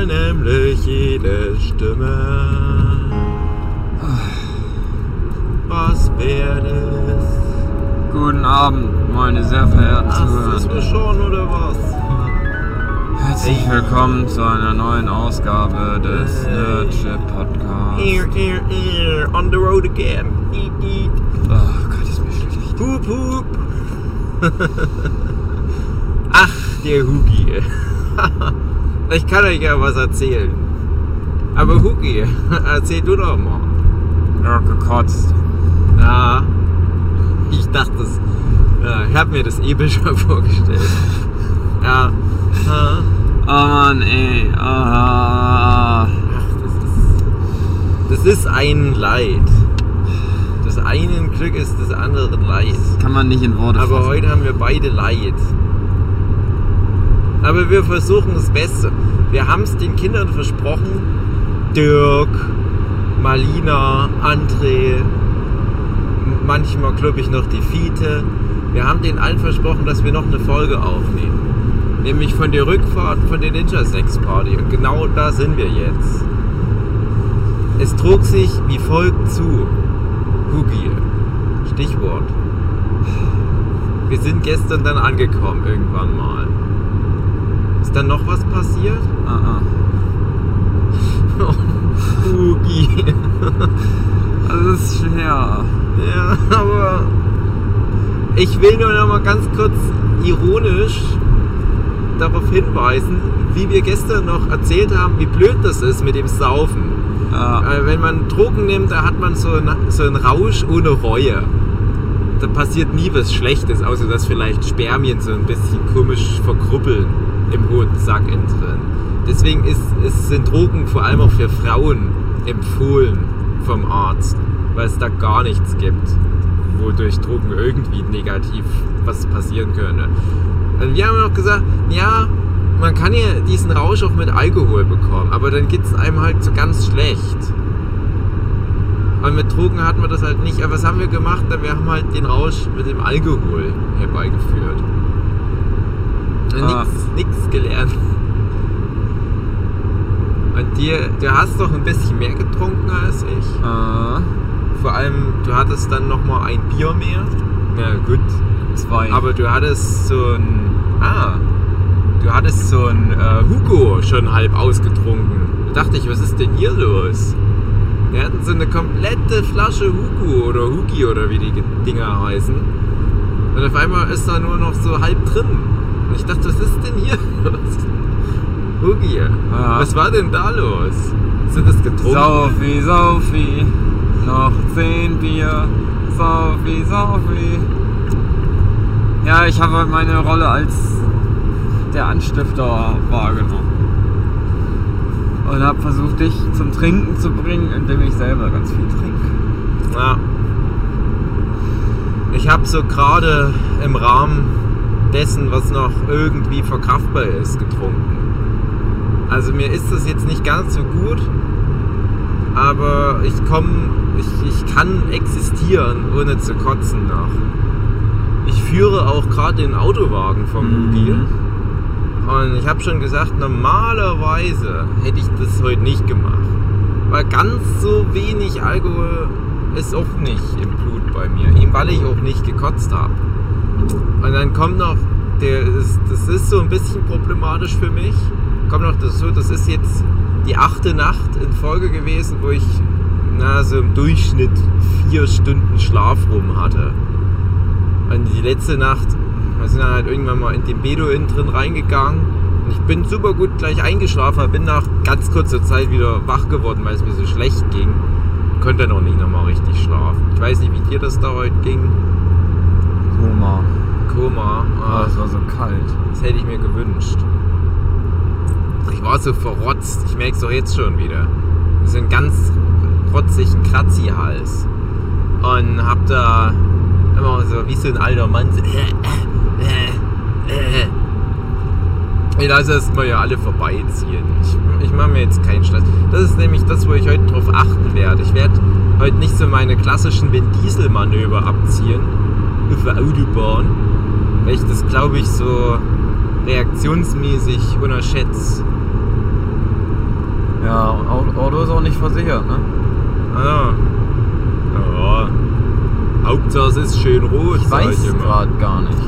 mal nämlich jede Stimme. Was wäre es? Guten Abend, meine sehr verehrten Ach, ist Zuhörer. mir schon oder was? Herzlich willkommen zu einer neuen Ausgabe des Nerdship Podcasts. Ear, ear, ear, on the road again. Eat, eat. Oh Gott, ist mir schlecht. Hup, hup. Ach, der Hugi. ich kann euch ja was erzählen. Aber Hugi, erzähl du doch mal. Ja, gekotzt. Ja, ich dachte es. Ja, ich habe mir das eh schon vorgestellt. Ja. ja. Oh Mann, ey. Ah. Ach, das ist. Das ist ein Leid. Das einen Glück ist des anderen Leid. Kann man nicht in Worte Aber fassen. heute haben wir beide Leid. Aber wir versuchen das Beste. Wir haben es den Kindern versprochen. Dirk, Malina, André, manchmal glaube ich noch die Fiete. Wir haben denen allen versprochen, dass wir noch eine Folge aufnehmen. Nämlich von der Rückfahrt von der Ninja Sex Party. Und genau da sind wir jetzt. Es trug sich wie folgt zu. Hugi. Stichwort. Wir sind gestern dann angekommen, irgendwann mal. Ist dann noch was passiert? Ah, Hugi. ah. Das ist schwer. Ja, aber ich will nur noch mal ganz kurz ironisch darauf hinweisen, wie wir gestern noch erzählt haben, wie blöd das ist mit dem Saufen. Ja. Äh, wenn man Drogen nimmt, da hat man so einen, so einen Rausch ohne Reue. Da passiert nie was Schlechtes, außer dass vielleicht Spermien so ein bisschen komisch verkruppeln im Hodensack innen drin. Deswegen ist, ist, sind Drogen vor allem auch für Frauen empfohlen vom Arzt, weil es da gar nichts gibt, wodurch Drogen irgendwie negativ was passieren könnte. Und wir haben auch gesagt, ja, man kann ja diesen Rausch auch mit Alkohol bekommen, aber dann geht es einem halt so ganz schlecht. Und mit Drogen hatten wir das halt nicht. Aber was haben wir gemacht? Wir haben halt den Rausch mit dem Alkohol herbeigeführt. Ah. Nichts gelernt. Und dir, du hast doch ein bisschen mehr getrunken als ich. Ah. Vor allem, du hattest dann nochmal ein Bier mehr. Ja, gut. Zwei. Aber du hattest so ein. Ah. Du hattest so ein äh, Hugo schon halb ausgetrunken. Da dachte ich, was ist denn hier los? Wir hatten so eine komplette Flasche Hugo oder Hugi oder wie die Dinger heißen. Und auf einmal ist da nur noch so halb drin. Und ich dachte, was ist denn hier los? Hugi, Ja. was war denn da los? Sind das getrunken? Saufi, Saufi, noch zehn Bier. Saufi, Saufi. Ja, ich habe meine Rolle als der Anstifter wahrgenommen. Und habe versucht, dich zum Trinken zu bringen, indem ich selber ganz viel trinke. Ja. Ich habe so gerade im Rahmen dessen, was noch irgendwie verkraftbar ist, getrunken. Also mir ist das jetzt nicht ganz so gut, aber ich komme, ich, ich kann existieren, ohne zu kotzen noch. Ich führe auch gerade den Autowagen vom Hugi. Und ich habe schon gesagt, normalerweise hätte ich das heute nicht gemacht. Weil ganz so wenig Alkohol ist auch nicht im Blut bei mir. Eben weil ich auch nicht gekotzt habe. Und dann kommt noch, der ist, das ist so ein bisschen problematisch für mich. Kommt noch dazu, das ist jetzt die achte Nacht in Folge gewesen, wo ich na, so im Durchschnitt vier Stunden Schlaf rum hatte. Und die letzte Nacht, wir sind dann halt irgendwann mal in den Bedo innen drin reingegangen. Und ich bin super gut gleich eingeschlafen, bin nach ganz kurzer Zeit wieder wach geworden, weil es mir so schlecht ging. Konnte dann auch nicht nochmal richtig schlafen. Ich weiß nicht, wie dir das da heute ging. Koma. Koma. Ah, Ah, es war so kalt. das hätte ich mir gewünscht. Ich war so verrotzt. Ich merke es doch jetzt schon wieder. So einen ganz rotzigen Kratzi-Hals. Und hab da immer so wie so ein alter Mann so. Ich lasse erstmal ja alle vorbeiziehen. Ich, ich mache mir jetzt keinen Stress. Das ist nämlich das, wo ich heute drauf achten werde. Ich werde heute nicht so meine klassischen Vin Diesel-Manöver abziehen auf der Autobahn, weil ich das, glaube ich, so reaktionsmäßig unterschätze. Ja, und Au- Auto ist auch nicht versichert, ne? Ah. Ja. Hauptsache es ist schön rot, Ich weiß ich gerade gar nicht.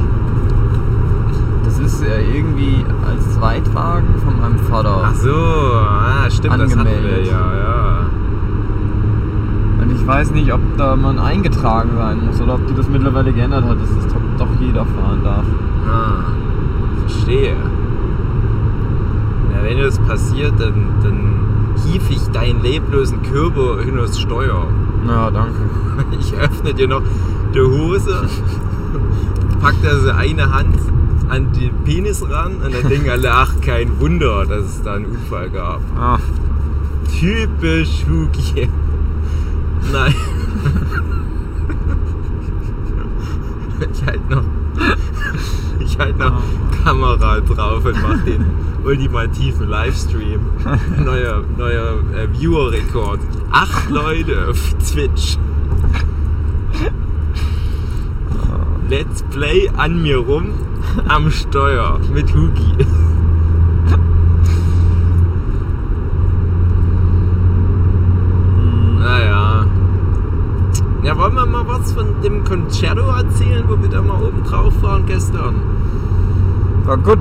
Das ist ja irgendwie als Zweitwagen von meinem Vater. Ach so, ah, stimmt, das hatten wir Angemeldet. ja, ja. Ich weiß nicht, ob da man eingetragen sein muss oder ob die das mittlerweile geändert hat, dass das doch- doch jeder fahren darf. Ah, verstehe. Ja, wenn das passiert, dann, dann hief ich deinen leblosen Körper hin aufs Steuer. Ja, danke. Ich öffne dir noch die Hose, pack da so eine Hand an den Penis ran und dann denken alle, ach, kein Wunder, dass es da einen Unfall gab. Ah, Typisch Hugi. Nein. Ich halt noch. Ich halt noch Kamera drauf und mach den ultimativen Livestream. Neuer, neuer äh, Viewer-Rekord. Acht Leute auf Twitch. Let's Play an mir rum am Steuer mit Hugi. Naja. Ja, wollen wir mal was von Concerto erzählen, wo wir da mal oben drauf waren gestern? war gut.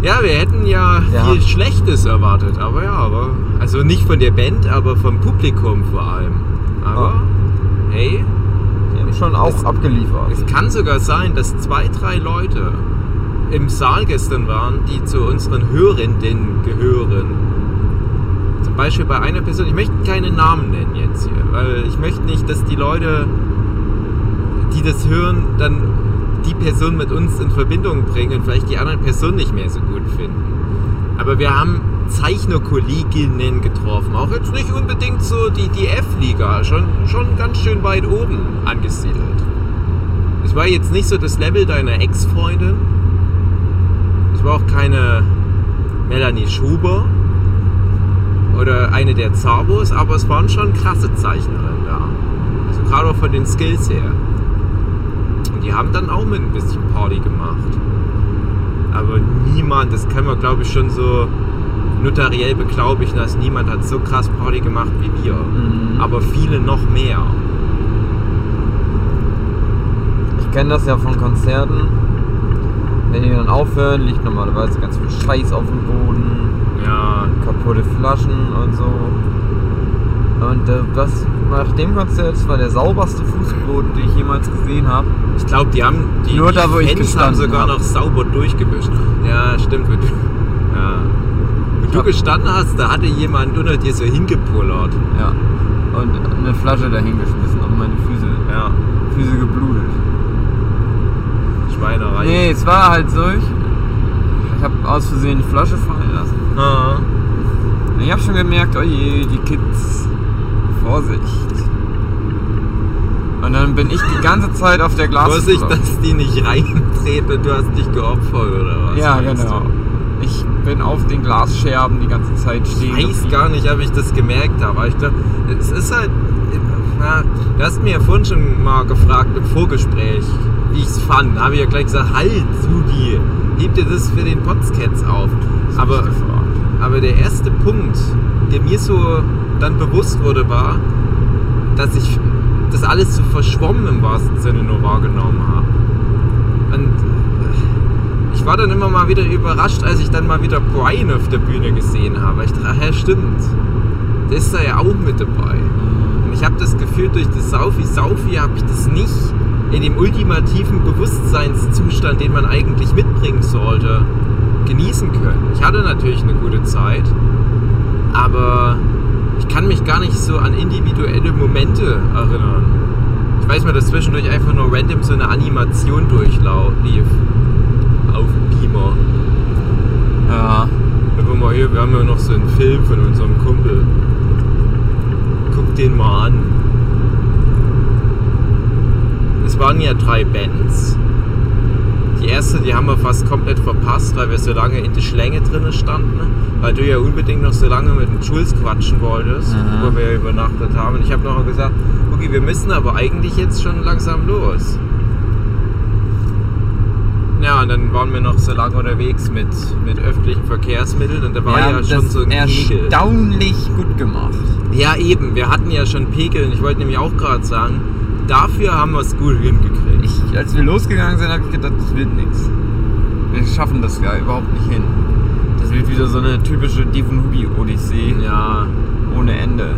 Ja, wir hätten ja, Ja. viel Schlechtes erwartet, aber ja, aber. Also nicht von der Band, aber vom Publikum vor allem. Aber, hey, Die haben schon auch Es- abgeliefert. es kann sogar sein, dass zwei, drei Leute im Saal gestern waren, die zu unseren Hörenden gehören. Zum Beispiel bei einer Person, ich möchte keine Namen nennen jetzt hier, weil ich möchte nicht, dass die Leute, die das hören, dann die Person mit uns in Verbindung bringen und vielleicht die anderen Personen nicht mehr so gut finden. Aber wir haben Zeichnerkolleginnen getroffen, auch jetzt nicht unbedingt so die, die F-Liga, schon, schon ganz schön weit oben angesiedelt. Es war jetzt nicht so das Level deiner Ex-Freundin. Es war auch keine Melanie Schuber oder eine der Zabos, aber es waren schon krasse Zeichnerinnen da. Also gerade auch von den Skills her. Die haben dann auch mit ein bisschen Party gemacht. Aber niemand, das kann man glaube ich schon so notariell beglaubigen, dass niemand hat so krass Party gemacht wie wir. Mhm. Aber viele noch mehr. Ich kenne das ja von Konzerten. Wenn die dann aufhören, liegt normalerweise ganz viel Scheiß auf dem Boden, Ja, kaputte Flaschen und so. Und äh, das nach dem Konzert war der sauberste Fußboden, den ich jemals gesehen habe. Ich glaube, die haben die, Nur die da, wo ich Fans haben sogar hab. noch sauber durchgewischt. Ja, stimmt. Wo du, ja. Wo du gestanden hast, da hatte jemand unter dir so hingepullert. Ja. Und eine Flasche dahingeschmissen und meine Füße, Ja, Füße geblutet. Schweinerei. Nee, es war halt so. Ich, habe aus Versehen die Flasche fallen lassen. Ah. Ich habe schon gemerkt, oh je, die Kids, Vorsicht. Und dann bin ich die ganze Zeit auf der Glas. Vorsicht, dass die nicht reintreten du hast dich geopfert oder was? Ja, genau. du? Ich bin auf den Glasscherben die ganze Zeit stehen. Ich weiß gar nicht, ob ich das gemerkt habe. aber Ich glaub, es ist halt. Na, du hast mir ja vorhin schon mal gefragt im Vorgespräch, wie ich es fand. Da habe ich ja gleich gesagt: Halt, Sugi, heb dir das für den Potscats auf. Aber, ich aber der erste Punkt, der mir so dann bewusst wurde, war, dass ich das alles so verschwommen im wahrsten Sinne nur wahrgenommen habe. Und äh, ich war dann immer mal wieder überrascht, als ich dann mal wieder Brian auf der Bühne gesehen habe. Ich dachte, ja stimmt, der ist da ja auch mit dabei. Und ich habe das Gefühl, durch das Saufi Saufi habe ich das nicht in dem ultimativen Bewusstseinszustand, den man eigentlich mitbringen sollte, genießen können. Ich hatte natürlich eine gute Zeit, aber ich kann mich gar nicht so an individuelle Momente erinnern. Ich weiß mal, dass zwischendurch einfach nur random so eine Animation durchlief. Auf Beamer. Ja. Einfach mal hier, wir haben ja noch so einen Film von unserem Kumpel. Guck den mal an. Es waren ja drei Bands. Die erste, die haben wir fast komplett verpasst, weil wir so lange in der Schlänge drin standen. Weil du ja unbedingt noch so lange mit dem Jules quatschen wolltest, Mhm. wo wir ja übernachtet haben. Und ich habe noch gesagt, okay, wir müssen aber eigentlich jetzt schon langsam los. Ja, und dann waren wir noch so lange unterwegs mit, mit öffentlichen Verkehrsmitteln und da war ja, das schon so ein Pegel. erstaunlich gut gemacht. Ja, eben, wir hatten ja schon Pegel und ich wollte nämlich auch gerade sagen, dafür haben wir es gut hingekriegt. Ich, als wir losgegangen sind, habe ich gedacht, das wird nichts. Wir schaffen das ja überhaupt nicht hin. Das wird wieder so eine typische Divonubi-Odyssee ja, ohne Ende.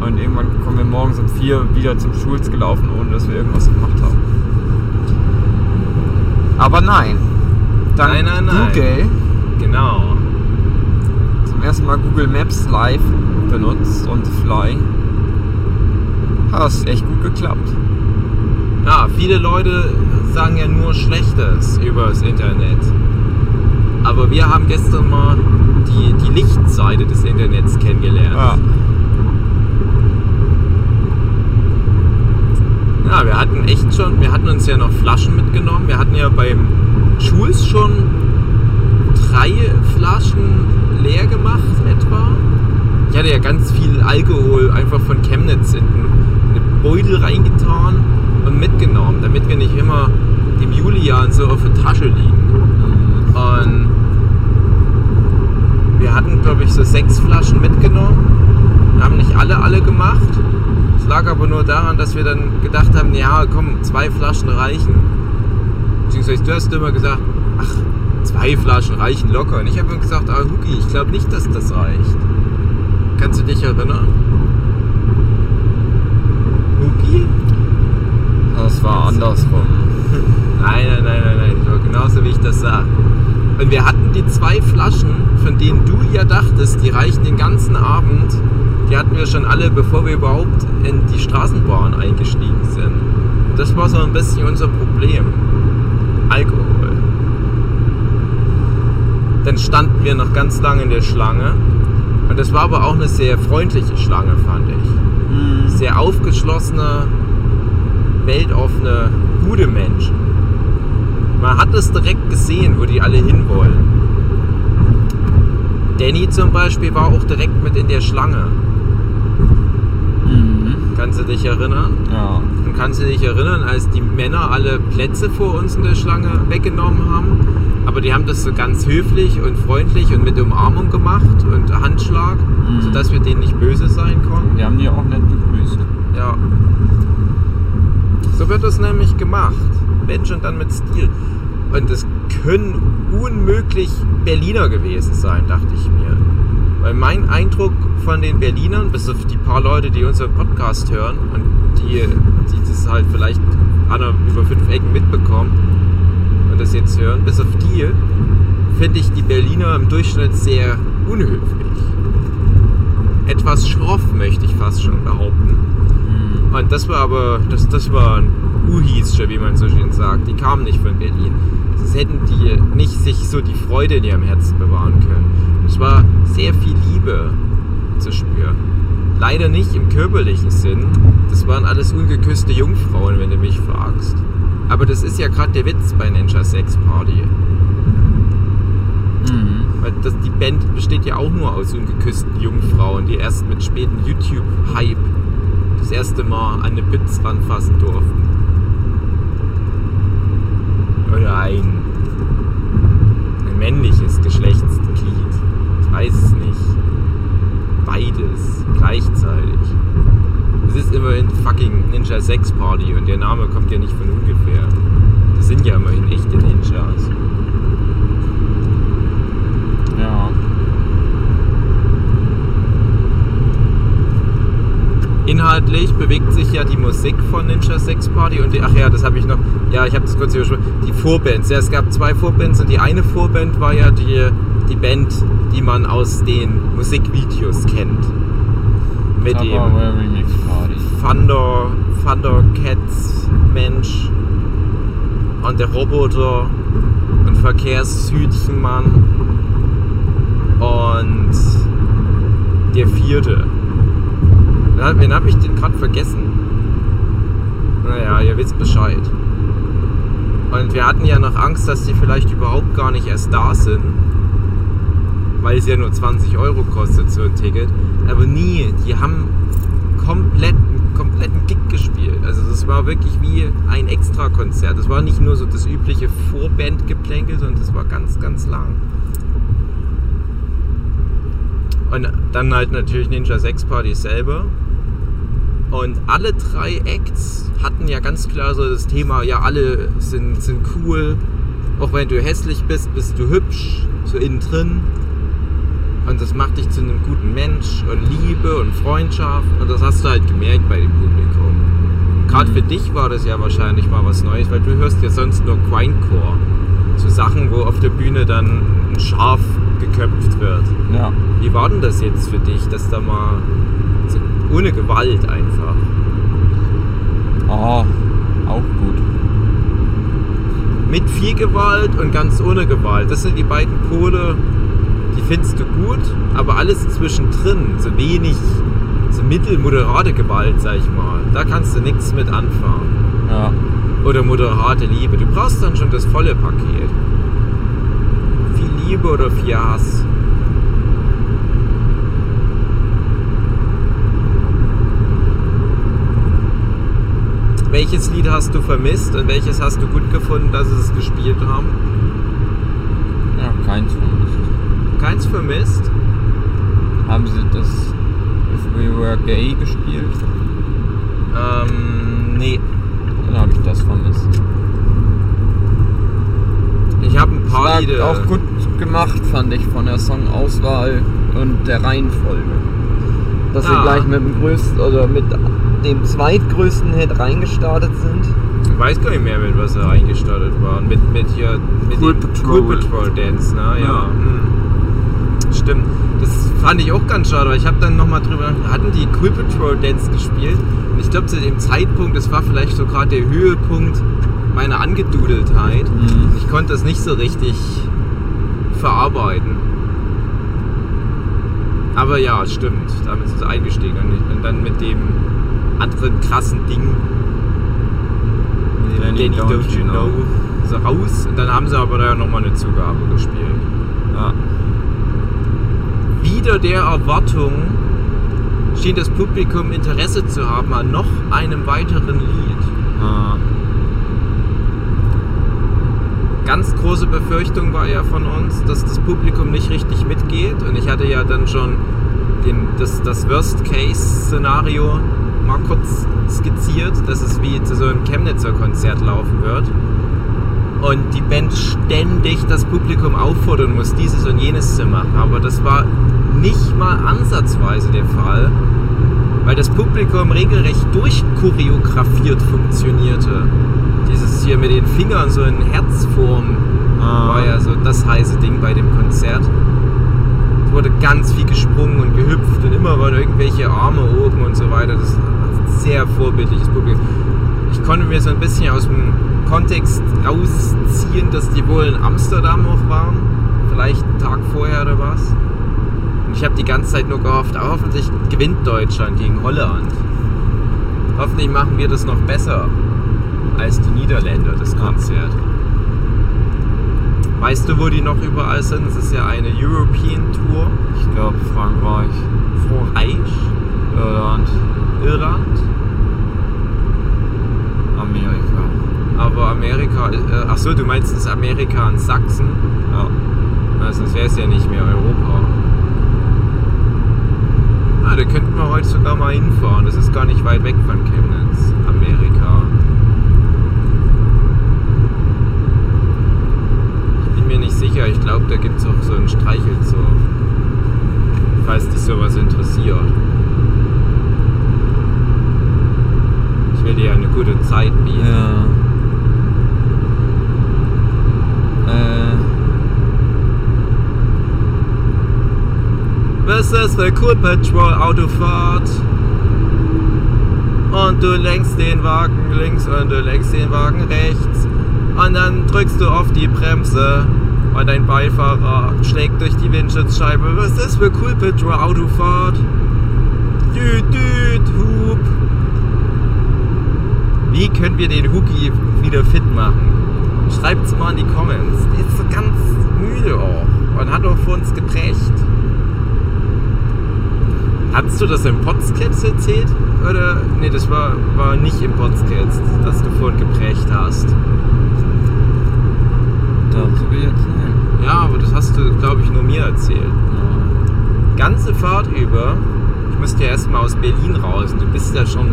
Und irgendwann kommen wir morgens um vier wieder zum Schulz gelaufen, ohne dass wir irgendwas gemacht haben. Aber nein. Dann Nein, nein, nein. Google, genau. zum ersten Mal Google Maps live benutzt und Fly. Hat das echt gut geklappt. Ja, viele Leute sagen ja nur Schlechtes über das Internet. Aber wir haben gestern mal die, die Lichtseite des Internets kennengelernt. Ja, wir hatten echt schon, wir hatten uns ja noch Flaschen mitgenommen. Wir hatten ja beim Schulz schon drei Flaschen leer gemacht etwa. Ich hatte ja ganz viel Alkohol einfach von Chemnitz in eine Beutel reingetan mitgenommen, damit wir nicht immer dem Julian so auf der Tasche liegen. Und wir hatten, glaube ich, so sechs Flaschen mitgenommen. Wir haben nicht alle alle gemacht. Es lag aber nur daran, dass wir dann gedacht haben, ja komm, zwei Flaschen reichen. Beziehungsweise du hast immer gesagt, ach, zwei Flaschen reichen locker. Und ich habe immer gesagt, ah Huki, ich glaube nicht, dass das reicht. Kannst du dich erinnern? Huki? Das war andersrum. Nein, nein, nein, nein, nein. War genauso wie ich das sage. Und wir hatten die zwei Flaschen, von denen du ja dachtest, die reichen den ganzen Abend. Die hatten wir schon alle, bevor wir überhaupt in die Straßenbahn eingestiegen sind. Das war so ein bisschen unser Problem. Alkohol. Dann standen wir noch ganz lange in der Schlange. Und das war aber auch eine sehr freundliche Schlange, fand ich. Sehr aufgeschlossene, weltoffene, gute Menschen. Man hat es direkt gesehen, wo die alle hinwollen. Danny zum Beispiel war auch direkt mit in der Schlange. Kannst du dich erinnern? Ja. Und kannst du dich erinnern, als die Männer alle Plätze vor uns in der Schlange weggenommen haben? Aber die haben das so ganz höflich und freundlich und mit Umarmung gemacht und Handschlag, Mhm. sodass wir denen nicht böse sein konnten. Wir haben die auch nett begrüßt. Ja. So wird das nämlich gemacht. Wenn schon dann mit Stil. Und das können unmöglich Berliner gewesen sein, dachte ich mir. Weil mein Eindruck von den Berlinern, bis auf die paar Leute, die unseren Podcast hören und die, die das halt vielleicht Anna über fünf Ecken mitbekommen und das jetzt hören, bis auf die finde ich die Berliner im Durchschnitt sehr unhöflich. Etwas schroff, möchte ich fast schon behaupten. Und das war aber, das, das waren Uhis, wie man so schön sagt. Die kamen nicht von Berlin. Sonst hätten die nicht sich so die Freude in ihrem Herzen bewahren können. Es war sehr viel Liebe zu spüren. Leider nicht im körperlichen Sinn. Das waren alles ungeküsste Jungfrauen, wenn du mich fragst. Aber das ist ja gerade der Witz bei Ninja Sex Party. Weil das, die Band besteht ja auch nur aus ungeküssten Jungfrauen, die erst mit späten YouTube-Hype das erste Mal an eine Bits ranfassen durften. Oder ein, ein männliches Geschlechtsglied. Ich weiß es nicht. Beides gleichzeitig. Es ist immerhin fucking Ninja Sex Party und der Name kommt ja nicht von ungefähr. Das sind ja immerhin echte Ninjas. Ja. Inhaltlich bewegt sich ja die Musik von Ninja Sex Party und die, ach ja, das habe ich noch, ja, ich habe das kurz übersprungen, die Vorbands. Ja, es gab zwei Vorbands und die eine Vorband war ja die, die Band, die man aus den Musikvideos kennt. Mit dem Party. Thunder, Thundercats Mensch und der Roboter und Verkehrshütchenmann und der vierte. Wen- Wen habe ich denn gerade vergessen? Naja, ihr wisst Bescheid. Und wir hatten ja noch Angst, dass die vielleicht überhaupt gar nicht erst da sind. Weil es ja nur 20 Euro kostet, so ein Ticket. Aber nie, die haben komplett, kompletten Gig gespielt. Also das war wirklich wie ein Extrakonzert. Das war nicht nur so das übliche Vorbandgeplänkel, sondern das war ganz, ganz lang. Und dann halt natürlich Ninja 6 Party selber. Und alle drei Acts hatten ja ganz klar so das Thema, ja, alle sind, sind cool. Auch wenn du hässlich bist, bist du hübsch, so innen drin. Und das macht dich zu einem guten Mensch und Liebe und Freundschaft. Und das hast du halt gemerkt bei dem Publikum. Gerade für dich war das ja wahrscheinlich mal was Neues, weil du hörst ja sonst nur Grindcore. So Sachen, wo auf der Bühne dann ein Schaf geköpft wird. Ja. Wie war denn das jetzt für dich, dass da mal so ohne Gewalt einfach? Oh, auch gut. Mit viel Gewalt und ganz ohne Gewalt. Das sind die beiden Pole, die findest du gut, aber alles zwischendrin, so wenig, so mittelmoderate Gewalt, sag ich mal, da kannst du nichts mit anfangen. Ja. Oder moderate Liebe. Du brauchst dann schon das volle Paket. Viel Liebe oder viel Hass. Welches Lied hast du vermisst und welches hast du gut gefunden, dass sie es gespielt haben? Ja, keins vermisst. Keins vermisst? Haben sie das If We Were Gay gespielt? Ähm, nee. Dann habe ich das vermisst. Ich habe ein paar War Lieder. auch gut gemacht, fand ich, von der Songauswahl und der Reihenfolge. Dass sie Ah. gleich mit dem größten oder mit dem zweitgrößten Hit reingestartet sind. Ich weiß gar nicht mehr, mit was sie eingestartet waren. Mit, mit hier. Mit Cool dem Patrol. Cool Patrol Dance, ne? Ja. Ja. hm. Stimmt. Das fand ich auch ganz schade, weil ich habe dann nochmal drüber. Hatten die Cool Patrol Dance gespielt? Und ich glaube, zu dem Zeitpunkt, das war vielleicht so gerade der Höhepunkt meiner Angedudeltheit. Mhm. Ich konnte das nicht so richtig verarbeiten. Aber ja, stimmt. Damit sind sie eingestiegen. Und und dann mit dem anderen krassen Ding. Mit dem Danny, Danny, Don't, You know. So raus. Und dann haben sie aber da nochmal eine Zugabe gespielt. Ja. Wieder der Erwartung schien das Publikum Interesse zu haben an noch einem weiteren Lied. Ah. ganz große Befürchtung war ja von uns, dass das Publikum nicht richtig mitgeht. Und ich hatte ja dann schon den, das, das Worst-Case-Szenario mal kurz skizziert, dass es wie zu so einem Chemnitzer Konzert laufen wird. Und die Band ständig das Publikum auffordern muss, dieses und jenes zu machen. Aber das war nicht mal ansatzweise der Fall, weil das Publikum regelrecht durchchoreografiert funktionierte. Dieses hier mit den Fingern so in Herzform Ah. war ja so das heiße Ding bei dem Konzert. Es wurde ganz viel gesprungen und gehüpft und irgendwelche Arme oben und so weiter. Das ist ein sehr vorbildliches Publikum. Ich konnte mir so ein bisschen aus dem Kontext rausziehen, dass die wohl in Amsterdam auch waren. Vielleicht einen Tag vorher oder was. Und ich habe die ganze Zeit nur gehofft, ah, hoffentlich gewinnt Deutschland gegen Holland. Hoffentlich machen wir das noch besser als die Niederländer, das. Konzert. Weißt du, wo die noch überall sind? Es ist ja eine European Tour. Ich glaube Frankreich, Frankreich, Irland, Irland. Amerika. Aber Amerika, äh, ach so, du meinst das Amerika in Sachsen? Ja. Na, sonst wäre es ja nicht mehr Europa. Ah, da könnten wir heute sogar mal hinfahren. Das ist gar nicht weit weg von Chemnitz. Amerika. Ich bin mir nicht sicher. Ich glaube, da gibt es auch so einen Streichelzoo. Falls dich sowas interessiert. Ich will dir eine gute Zeit bieten. Ja. Äh, Was ist das für Cool Patrol Autofahrt? Und du lenkst den Wagen links und du lenkst den Wagen rechts. Und dann drückst du auf die Bremse und dein Beifahrer schlägt durch die Windschutzscheibe. Was ist das für Cool Patrol Autofahrt? Düt, düt, Hub. Wie können wir den Huki wieder fit machen? Schreibt's mal in die Comments. Der ist so ganz müde auch und hat auch vor uns geprägt. Hattest du das im Podsclips erzählt? oder? Nee, das war, war nicht im Podcast, das du vorhin geprägt hast. Erzählen? Ja, aber das hast du, glaube ich, nur mir erzählt. Ganze Fahrt über, ich müsste ja erstmal aus Berlin raus. Du bist ja schon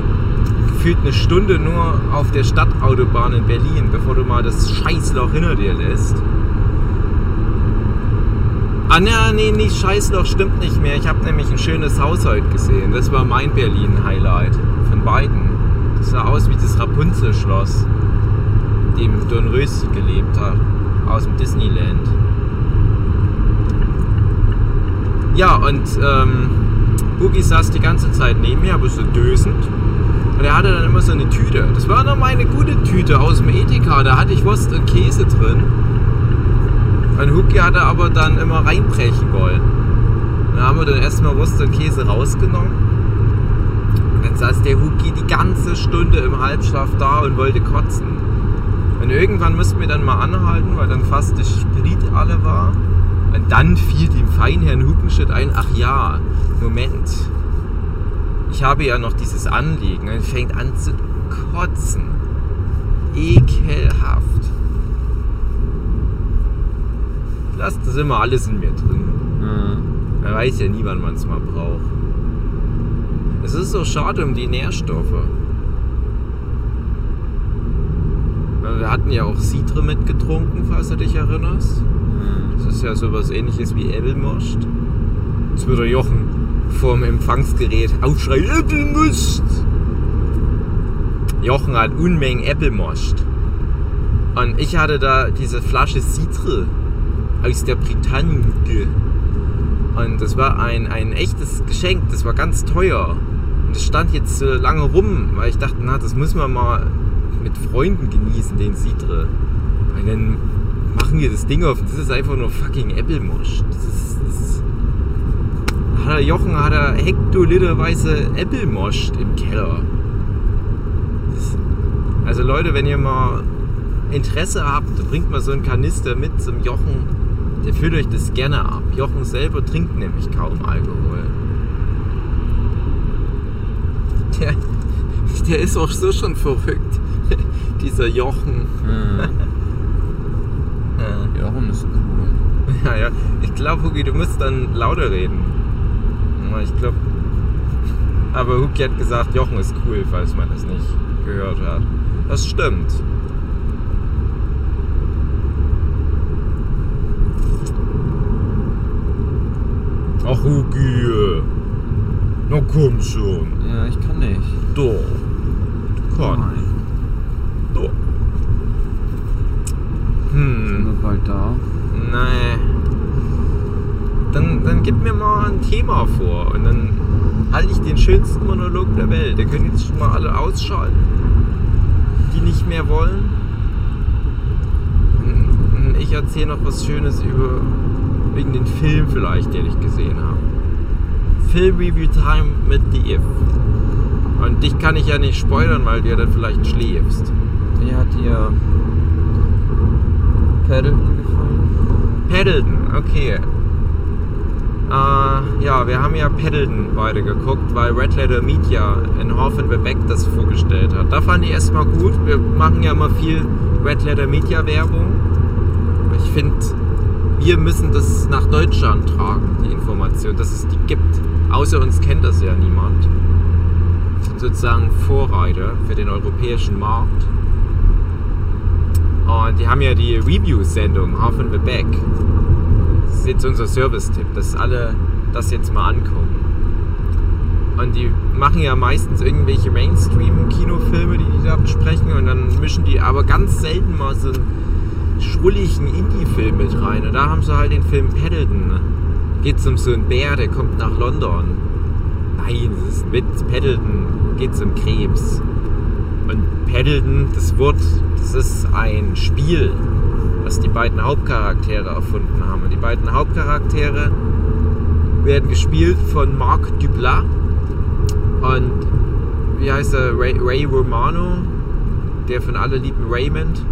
gefühlt eine Stunde nur auf der Stadtautobahn in Berlin, bevor du mal das Scheißloch hinter dir lässt. Ah, ne, nee, nicht Scheißloch, stimmt nicht mehr. Ich habe nämlich ein schönes Haus heute gesehen. Das war mein Berlin-Highlight von beiden. Das sah aus wie das Rapunzel-Schloss, dem Dornröschen gelebt hat, aus dem Disneyland. Ja, und ähm, Boogie saß die ganze Zeit neben mir, aber so dösend. Und er hatte dann immer so eine Tüte. Das war noch meine gute Tüte aus dem Edeka. Da hatte ich Wurst und Käse drin. Und Huki hatte aber dann immer reinbrechen wollen. Dann haben wir dann erstmal Wurst und Käse rausgenommen. Und dann saß der Huki die ganze Stunde im Halbschlaf da und wollte kotzen. Und irgendwann mussten wir dann mal anhalten, weil dann fast das Sprit alle war. Und dann fiel dem Feinherrn Hupenschritt ein, ach ja, Moment. Ich habe ja noch dieses Anliegen. Und fängt an zu kotzen. Ekelhaft. Lasst das immer alles in mir drin. Mhm. Man weiß ja nie, wann man es mal braucht. Es ist so schade um die Nährstoffe. Wir hatten ja auch Citre mitgetrunken, falls du dich erinnerst. Das ist ja sowas ähnliches wie Äppelmost. Jetzt würde Jochen vorm Empfangsgerät aufschreien, Äppelmost! Jochen hat Unmengen Äppelmost. Und ich hatte da diese Flasche Citre aus der Bretagne. Und das war ein, ein echtes Geschenk, das war ganz teuer. Und das stand jetzt so lange rum, weil ich dachte, na, das muss man mal mit Freunden genießen, den Citre. Und dann machen wir das Ding auf das ist einfach nur fucking Äppelmosch. Das ist, das ist hat er Jochen hat er hektoliterweise Äppelmosch im Keller. Das, also Leute, wenn ihr mal Interesse habt, bringt mal so einen Kanister mit zum Jochen. Der füllt euch das gerne ab. Jochen selber trinkt nämlich kaum Alkohol. Der, der ist auch so schon verrückt. Dieser Jochen. Mhm. Ja. Jochen ist cool. Ja, ja. Ich glaube, Hugi, du musst dann lauter reden. Ich glaube. Aber Hugi hat gesagt, Jochen ist cool, falls man es nicht gehört hat. Das stimmt. Ach, Hugi. Na komm schon. Ja, ich kann nicht. Doch. Du kannst. Nein. Sind Hm. wir bald da? Nee. Dann, dann gib mir mal ein Thema vor und dann halte ich den schönsten Monolog der Welt. Der können jetzt schon mal alle ausschalten, die nicht mehr wollen. Und Ich erzähle noch was Schönes über wegen den Film vielleicht, den ich gesehen habe. Film Review Time mit Eve. Und dich kann ich ja nicht spoilern, weil du ja dann vielleicht schläfst. Wie hat dir Paddleton gefallen? Paddleton, okay. Äh, ja, wir haben ja Paddleton beide geguckt, weil Red Letter Media in Horfin Beck das vorgestellt hat. Da fand ich erstmal gut. Wir machen ja immer viel Red Letter Media Werbung. Ich finde, wir müssen das nach Deutschland tragen, die Information, dass es die gibt. Außer uns kennt das ja niemand. Sozusagen Vorreiter für den europäischen Markt. Und die haben ja die Review-Sendung Half and the Back. Das ist jetzt unser Service-Tipp, dass alle das jetzt mal angucken. Und die machen ja meistens irgendwelche Mainstream-Kinofilme, die die da besprechen. Und dann mischen die aber ganz selten mal so einen schrulligen Indie-Film mit rein. Und da haben sie halt den Film Paddleton. Geht um so einen Bär, der kommt nach London. Nein, das ist ein Witz. Paddleton geht um Krebs. Und Paddleton, das Wort, das ist ein Spiel, was die beiden Hauptcharaktere erfunden haben. Und die beiden Hauptcharaktere werden gespielt von Marc Duplat und wie heißt er? Ray, Ray Romano, der von Alle lieben Raymond.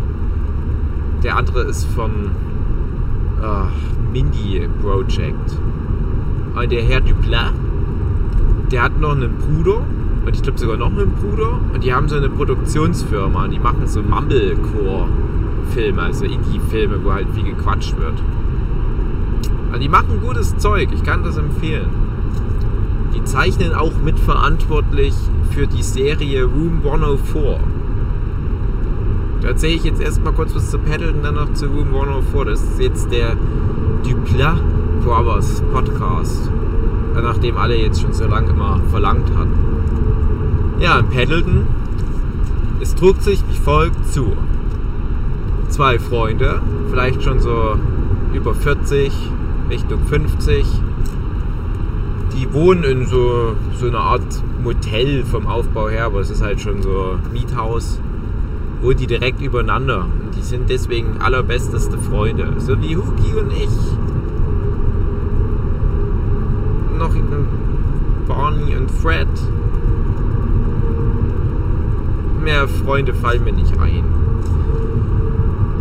Der andere ist von ah, Mindy Project. Und der Herr Duplat, der hat noch einen Bruder, und ich glaube sogar noch einen Bruder. Und die haben so eine Produktionsfirma. Die machen so Mumblecore-Filme, also Indie-Filme, wo halt viel gequatscht wird. Also die machen gutes Zeug, ich kann das empfehlen. Die zeichnen auch mitverantwortlich für die Serie Room 104. Da erzähle ich jetzt erstmal kurz was zu Paddleton, dann noch zu Room 104. Das ist jetzt der Duplat Brothers Podcast. Nachdem alle jetzt schon so lange immer verlangt hatten. Ja, in Paddleton, es trug sich wie folgt zu. Zwei Freunde, vielleicht schon so über 40, Richtung 50, die wohnen in so, so einer Art Motel vom Aufbau her, aber es ist halt schon so Miethaus, wohnen die direkt übereinander. Und die sind deswegen allerbesteste Freunde. So wie Huki und ich. Noch Barney und Fred. Mehr Freunde fallen mir nicht ein.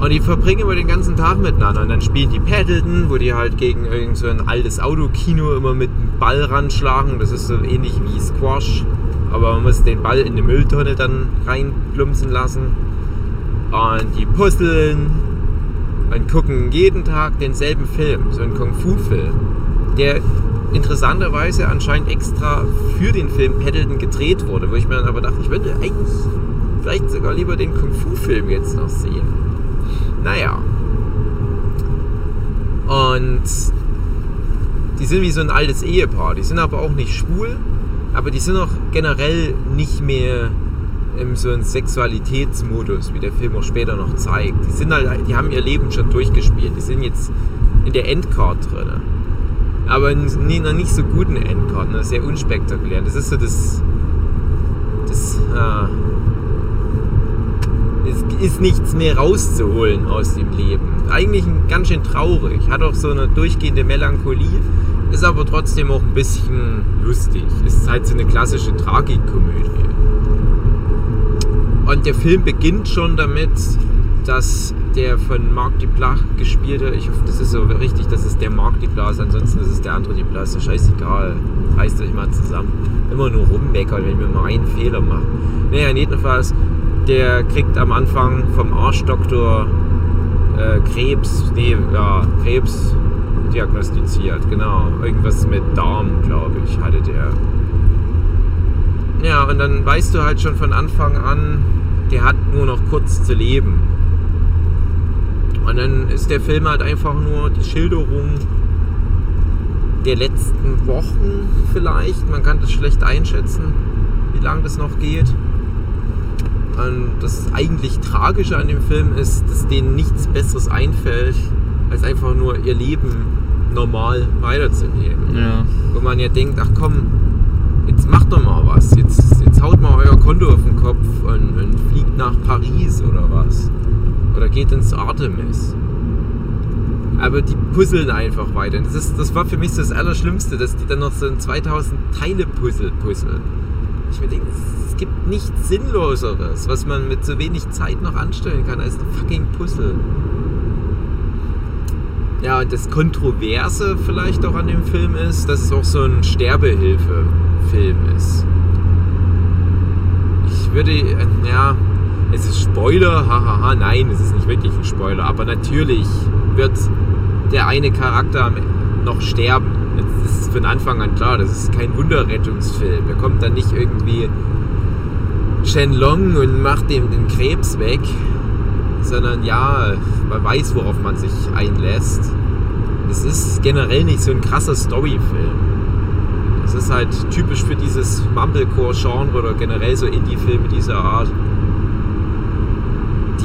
Und die verbringen immer den ganzen Tag miteinander. Und dann spielen die Paddleton, wo die halt gegen irgend so ein altes Autokino immer mit einem Ball ranschlagen. Das ist so ähnlich wie Squash. Aber man muss den Ball in eine Mülltonne dann reinplumpsen lassen. Und die puzzeln und gucken jeden Tag denselben Film, so einen Kung-Fu-Film, der interessanterweise anscheinend extra für den Film Paddleton gedreht wurde, wo ich mir dann aber dachte, ich würde eigentlich vielleicht sogar lieber den Kung-Fu-Film jetzt noch sehen. Naja. Und die sind wie so ein altes Ehepaar. Die sind aber auch nicht schwul, aber die sind auch generell nicht mehr in so einem Sexualitätsmodus, wie der Film auch später noch zeigt. Die, sind halt, die haben ihr Leben schon durchgespielt. Die sind jetzt in der Endcard drin. Aber in einer nicht so guten Endcard, einer sehr unspektakulär. Das ist so das. das äh, es ist nichts mehr rauszuholen aus dem Leben. Eigentlich ganz schön traurig. Hat auch so eine durchgehende Melancholie, ist aber trotzdem auch ein bisschen lustig. Ist halt so eine klassische Tragikkomödie. Und der Film beginnt schon damit, dass der von Marc Duplas gespielte, ich hoffe, das ist so richtig, das ist der Marc Duplas, ansonsten ist es der andere Duplas, ist scheißegal, reißt euch mal zusammen. Immer nur rummeckern, wenn wir mal einen Fehler machen. Naja, jedenfalls, der kriegt am Anfang vom Arschdoktor äh, Krebs, nee, ja, Krebs diagnostiziert, genau. Irgendwas mit Darm, glaube ich, hatte der. Ja, und dann weißt du halt schon von Anfang an, der hat nur noch kurz zu leben. Und dann ist der Film halt einfach nur die Schilderung der letzten Wochen vielleicht. Man kann das schlecht einschätzen, wie lange das noch geht. Und das eigentlich Tragische an dem Film ist, dass denen nichts Besseres einfällt, als einfach nur ihr Leben normal weiterzuleben. Ja. Wo man ja denkt, ach komm, jetzt macht doch mal was. Jetzt, jetzt haut mal euer Konto auf den Kopf und, und fliegt nach Paris oder was. Oder geht ins Artemis. Aber die puzzeln einfach weiter. Das, ist, das war für mich das Allerschlimmste, dass die dann noch so ein 2000 Teile Puzzle puzzeln. Ich mir denke, es gibt nichts Sinnloseres, was man mit so wenig Zeit noch anstellen kann, als ein fucking Puzzle. Ja, und das Kontroverse vielleicht auch an dem Film ist, dass es auch so ein Sterbehilfe-Film ist. Ich würde, äh, ja, es ist Spoiler, hahaha, nein, es ist nicht wirklich ein Spoiler, aber natürlich wird der eine Charakter noch sterben. Das ist von Anfang an klar, das ist kein Wunderrettungsfilm. Da kommt dann nicht irgendwie Shenlong und macht dem den Krebs weg, sondern ja, man weiß, worauf man sich einlässt. Es ist generell nicht so ein krasser Storyfilm. Das ist halt typisch für dieses Mumblecore-Genre oder generell so Indie-Filme dieser Art.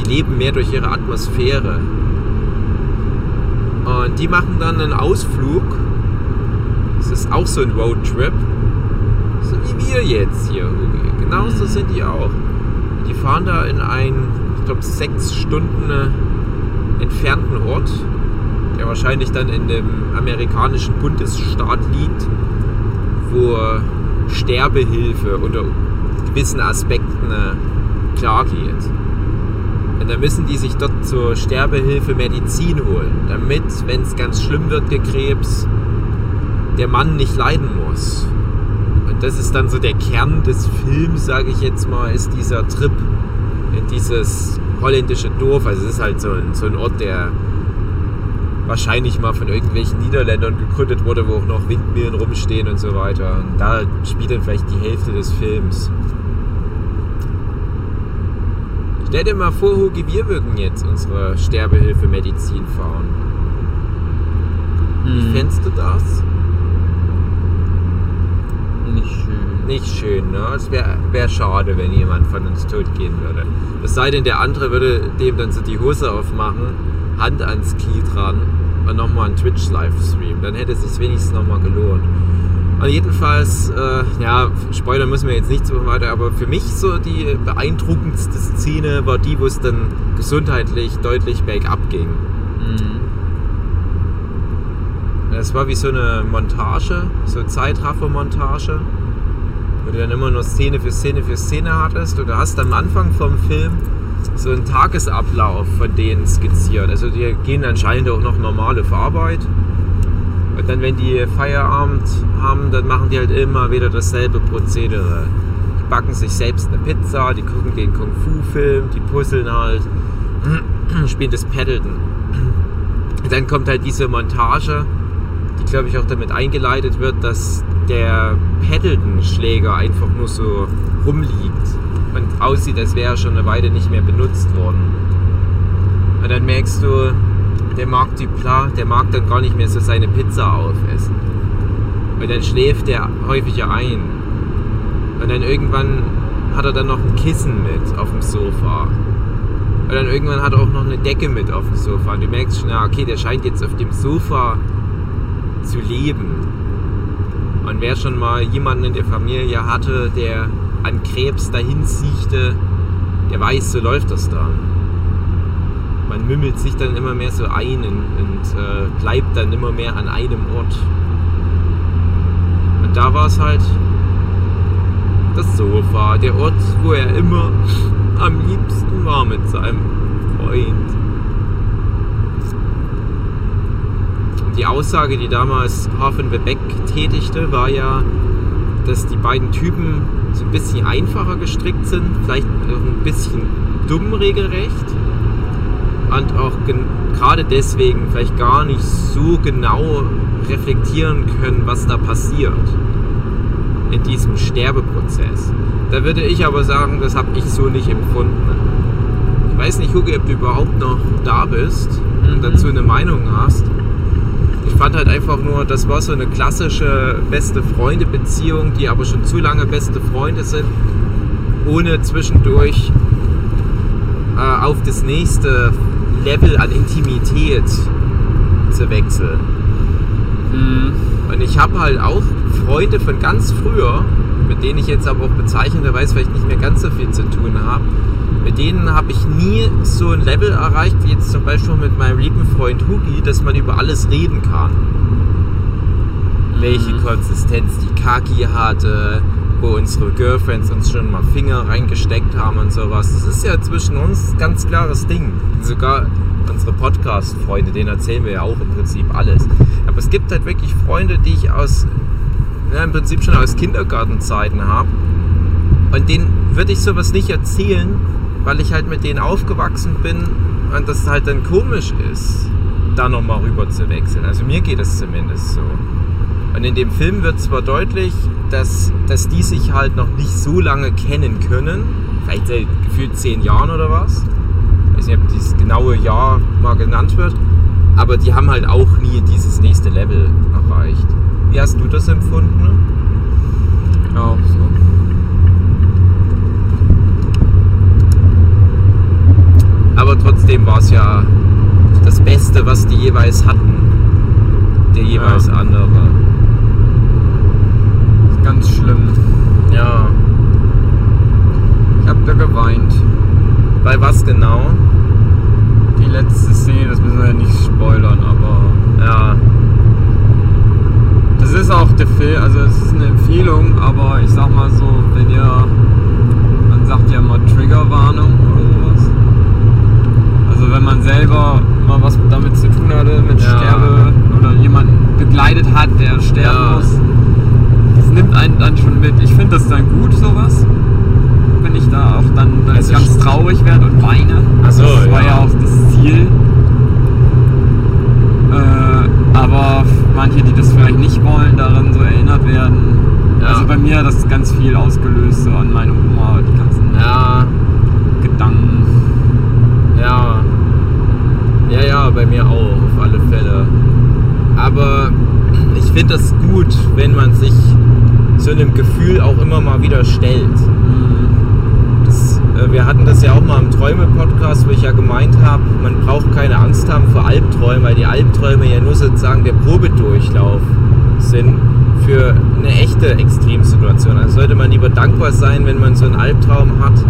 Leben mehr durch ihre Atmosphäre. Und die machen dann einen Ausflug. Das ist auch so ein Roadtrip. So wie wir jetzt hier. Genauso sind die auch. Die fahren da in einen, ich glaube, sechs Stunden entfernten Ort, der wahrscheinlich dann in dem amerikanischen Bundesstaat liegt, wo Sterbehilfe unter gewissen Aspekten klar geht. Und dann müssen die sich dort zur Sterbehilfe Medizin holen, damit, wenn es ganz schlimm wird, der Krebs, der Mann nicht leiden muss. Und das ist dann so der Kern des Films, sage ich jetzt mal, ist dieser Trip in dieses holländische Dorf. Also es ist halt so ein, so ein Ort, der wahrscheinlich mal von irgendwelchen Niederländern gegründet wurde, wo auch noch Windmühlen rumstehen und so weiter. Und da spielt dann vielleicht die Hälfte des Films. Stell dir mal vor, Hugi, wir würden jetzt unsere Sterbehilfe-Medizin fahren. Wie Hm, fändest du das? nicht schön. Nicht schön, ne? Es wäre wär schade, wenn jemand von uns tot gehen würde. Es sei denn, der andere würde dem dann so die Hose aufmachen, Hand ans Knie dran und nochmal einen Twitch-Livestream. Dann hätte es sich wenigstens nochmal gelohnt. Und jedenfalls, äh, ja, Spoiler müssen wir jetzt nicht so weiter, aber für mich so die beeindruckendste Szene war die, wo es dann gesundheitlich deutlich bergab ging. Hm. Es war wie so eine Montage, so Zeitraffer-Montage, wo du dann immer nur Szene für Szene für Szene hattest. Und du hast am Anfang vom Film so einen Tagesablauf von denen skizziert. Also die gehen anscheinend auch noch normal auf Arbeit. Und dann, wenn die Feierabend haben, dann machen die halt immer wieder dasselbe Prozedere. Die backen sich selbst eine Pizza, die gucken den Kung-Fu-Film, die puzzeln halt, spielen das Paddleton. Und dann kommt halt diese Montage, die glaube ich auch damit eingeleitet wird, dass der Paddleton-Schläger einfach nur so rumliegt und aussieht, als wäre er schon eine Weile nicht mehr benutzt worden. Und dann merkst du, der mag Duplat, der mag dann gar nicht mehr so seine Pizza aufessen. Und dann schläft er häufiger ein. Und dann irgendwann hat er dann noch ein Kissen mit auf dem Sofa. Und dann irgendwann hat er auch noch eine Decke mit auf dem Sofa. Und du merkst schon, ja, okay, der scheint jetzt auf dem Sofa zu leben. Und wer schon mal jemanden in der Familie hatte, der an Krebs dahin siechte, der weiß, so läuft das da. Man mümmelt sich dann immer mehr so ein und, und äh, bleibt dann immer mehr an einem Ort. Und da war es halt das Sofa, der Ort, wo er immer am liebsten war mit seinem Freund. Und die Aussage, die damals Hafenbeck tätigte, war ja, dass die beiden Typen so ein bisschen einfacher gestrickt sind, vielleicht auch ein bisschen dumm regelrecht und auch gerade deswegen vielleicht gar nicht so genau reflektieren können, was da passiert in diesem Sterbeprozess. Da würde ich aber sagen, das habe ich so nicht empfunden. Ich weiß nicht, Hugo, ob du überhaupt noch da bist und Mhm. dazu eine Meinung hast. Ich fand halt einfach nur, das war so eine klassische beste Freunde-Beziehung, die aber schon zu lange beste Freunde sind, ohne zwischendurch äh, auf das nächste Level an Intimität zu wechseln. Hm. Und ich habe halt auch Freunde von ganz früher, mit denen ich jetzt aber auch bezeichnenderweise vielleicht nicht mehr ganz so viel zu tun habe. Mit denen habe ich nie so ein Level erreicht, wie jetzt zum Beispiel mit meinem lieben Freund Hugi, dass man über alles reden kann. Welche Mhm. Konsistenz die Kaki hatte, wo unsere Girlfriends uns schon mal Finger reingesteckt haben und sowas. Das ist ja zwischen uns ein ganz klares Ding. Sogar unsere Podcast-Freunde, denen erzählen wir ja auch im Prinzip alles. Aber es gibt halt wirklich Freunde, die ich aus, ja, im Prinzip schon aus Kindergartenzeiten habe. Und denen würde ich sowas nicht erzählen, weil ich halt mit denen aufgewachsen bin und das halt dann komisch ist, da nochmal rüber zu wechseln. Also mir geht es zumindest so. Und in dem Film wird zwar deutlich, dass, dass die sich halt noch nicht so lange kennen können, vielleicht seit gefühlt zehn Jahren oder was. Ich weiß nicht, ob dieses genaue Jahr mal genannt wird, aber die haben halt auch nie dieses nächste Level erreicht. Wie hast du das empfunden? Auch so. Aber trotzdem war es ja das Beste, was die jeweils hatten. Der jeweils Ja. andere. Ganz schlimm. Ja. Ich hab da geweint. Bei was genau? Die letzte Szene, das müssen wir ja nicht spoilern, aber Ja. das ist auch der Film, also es ist eine Empfehlung, aber ich sag mal so, wenn ihr, man sagt ja mal Triggerwarnung oder sowas. Also wenn man selber mal was damit zu tun hatte, mit Ja. Sterbe oder jemanden begleitet hat, der sterben Ja. muss, nimmt einen dann schon mit. Ich finde das dann gut, sowas. Wenn ich da auch dann, dann Also ganz traurig werde und weine. Ach so, das war ja. ja auch das Ziel. Äh, aber manche, die das vielleicht nicht wollen, daran so erinnert werden. Ja. Also bei mir hat das ganz viel ausgelöst, so an meine Oma, die ganzen Ja, Gedanken. ja. Ja, ja, bei mir auch, auf alle Fälle. Aber ich finde das gut, wenn man sich so einem Gefühl auch immer mal wieder stellt. Das, äh, wir hatten das ja auch mal im Träume-Podcast, wo ich ja gemeint habe, man braucht keine Angst haben vor Albträumen, weil die Albträume ja nur sozusagen der Probedurchlauf sind für eine echte Extremsituation. Also sollte man lieber dankbar sein, wenn man so einen Albtraum hat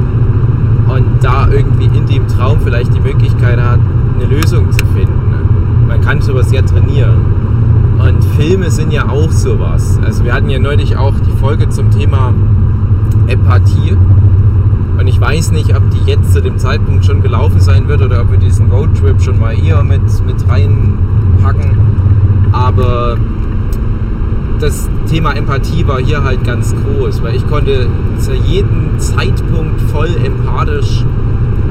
und da irgendwie in dem Traum vielleicht die Möglichkeit hat, eine Lösung zu finden. Man kann sowas ja trainieren. Und Filme sind ja auch sowas. Also wir hatten ja neulich auch die Folge zum Thema Empathie. Und ich weiß nicht, ob die jetzt zu dem Zeitpunkt schon gelaufen sein wird oder ob wir diesen Roadtrip schon mal eher mit, mit reinpacken. Aber das Thema Empathie war hier halt ganz groß, weil ich konnte zu jedem Zeitpunkt voll empathisch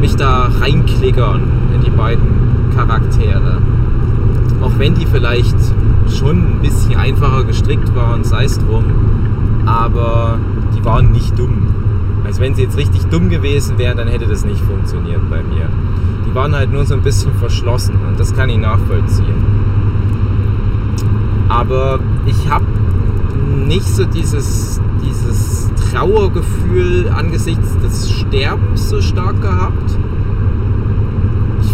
mich da reinklickern in die beiden Charaktere. Auch wenn die vielleicht schon ein bisschen einfacher gestrickt waren, sei es drum, aber die waren nicht dumm. Also wenn sie jetzt richtig dumm gewesen wären, dann hätte das nicht funktioniert bei mir. Die waren halt nur so ein bisschen verschlossen und das kann ich nachvollziehen. Aber ich habe nicht so dieses, dieses Trauergefühl angesichts des Sterbens so stark gehabt.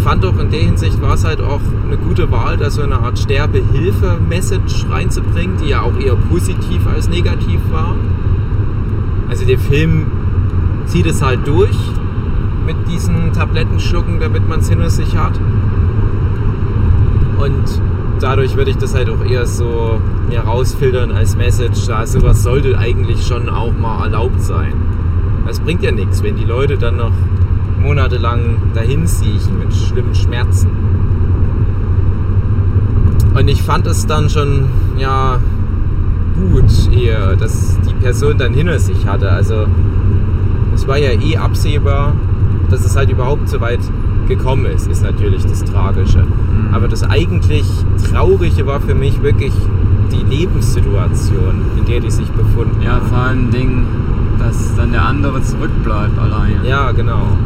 Fand auch in der Hinsicht war es halt auch eine gute Wahl, da so eine Art Sterbehilfe-Message reinzubringen, die ja auch eher positiv als negativ war. Also der Film zieht es halt durch mit diesen Tablettenschlucken, damit man es hinter sich hat. Und dadurch würde ich das halt auch eher so mir rausfiltern als Message. Da sowas sollte eigentlich schon auch mal erlaubt sein. Es bringt ja nichts, wenn die Leute dann noch monatelang dahin siechen mit schlimmen Schmerzen. Und ich fand es dann schon, ja, gut eher, dass die Person dann hinter sich hatte. Also es war ja eh absehbar, dass es halt überhaupt so weit gekommen ist, ist natürlich das Tragische. Aber das eigentlich Traurige war für mich wirklich die Lebenssituation, in der die sich befunden Ja, vor allem Ding, dass dann der andere zurückbleibt alleine. Ja, genau.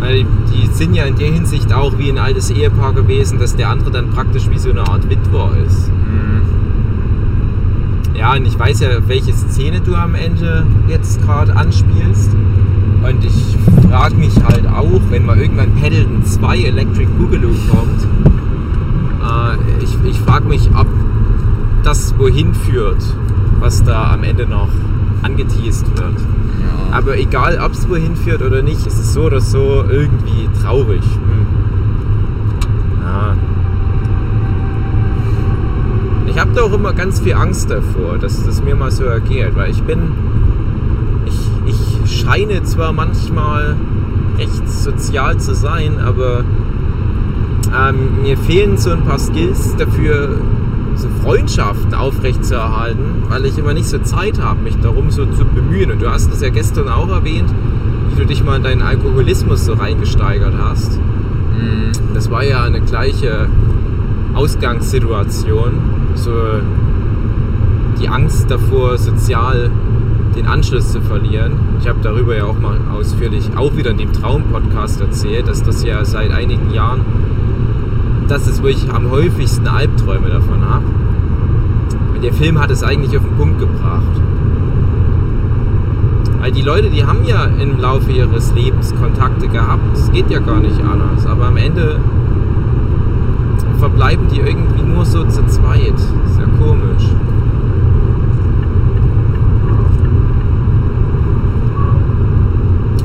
Also die sind ja in der Hinsicht auch wie ein altes Ehepaar gewesen, dass der andere dann praktisch wie so eine Art Witwer ist. Mhm. Ja, und ich weiß ja, welche Szene du am Ende jetzt gerade anspielst. Und ich frage mich halt auch, wenn mal irgendwann Paddleton 2 Electric Boogaloo kommt, äh, ich, ich frage mich, ob das wohin führt, was da am Ende noch angeteased wird. Aber egal, ob es wohin führt oder nicht, ist es so oder so irgendwie traurig. Hm. Ja. Ich habe da auch immer ganz viel Angst davor, dass das mir mal so ergeht, weil ich bin, ich, ich scheine zwar manchmal recht sozial zu sein, aber ähm, mir fehlen so ein paar Skills dafür, so Freundschaften aufrechtzuerhalten, weil ich immer nicht so Zeit habe, mich darum so zu bemühen. Und du hast es ja gestern auch erwähnt, wie du dich mal in deinen Alkoholismus so reingesteigert hast. Mhm. Das war ja eine gleiche Ausgangssituation, so die Angst davor, sozial den Anschluss zu verlieren. Ich habe darüber ja auch mal ausführlich, auch wieder in dem Traum-Podcast erzählt, dass das ja seit einigen Jahren das ist, wo ich am häufigsten Albträume davon habe. Der Film hat es eigentlich auf den Punkt gebracht. Weil die Leute, die haben ja im Laufe ihres Lebens Kontakte gehabt. Es geht ja gar nicht anders. Aber am Ende verbleiben die irgendwie nur so zu zweit. Ist ja komisch.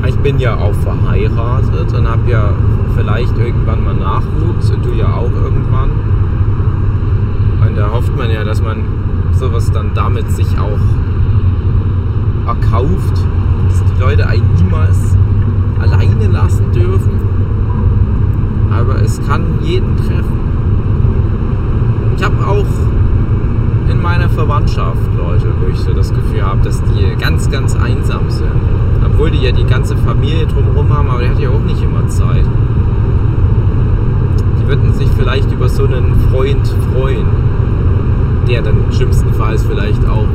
Ich bin ja auch verheiratet und habe ja vielleicht irgendwann mal Nachwuchs und du ja auch irgendwann. Und da hofft man ja, dass man sowas dann damit sich auch erkauft, dass die Leute einen niemals alleine lassen dürfen. Aber es kann jeden treffen. Ich habe auch in meiner Verwandtschaft Leute, wo ich so das Gefühl habe, dass die ganz, ganz einsam sind. Obwohl die ja die ganze Familie drumherum haben, aber die hat ja auch nicht immer Zeit. Die würden sich vielleicht über so einen Freund freuen, der dann schlimmstenfalls vielleicht auch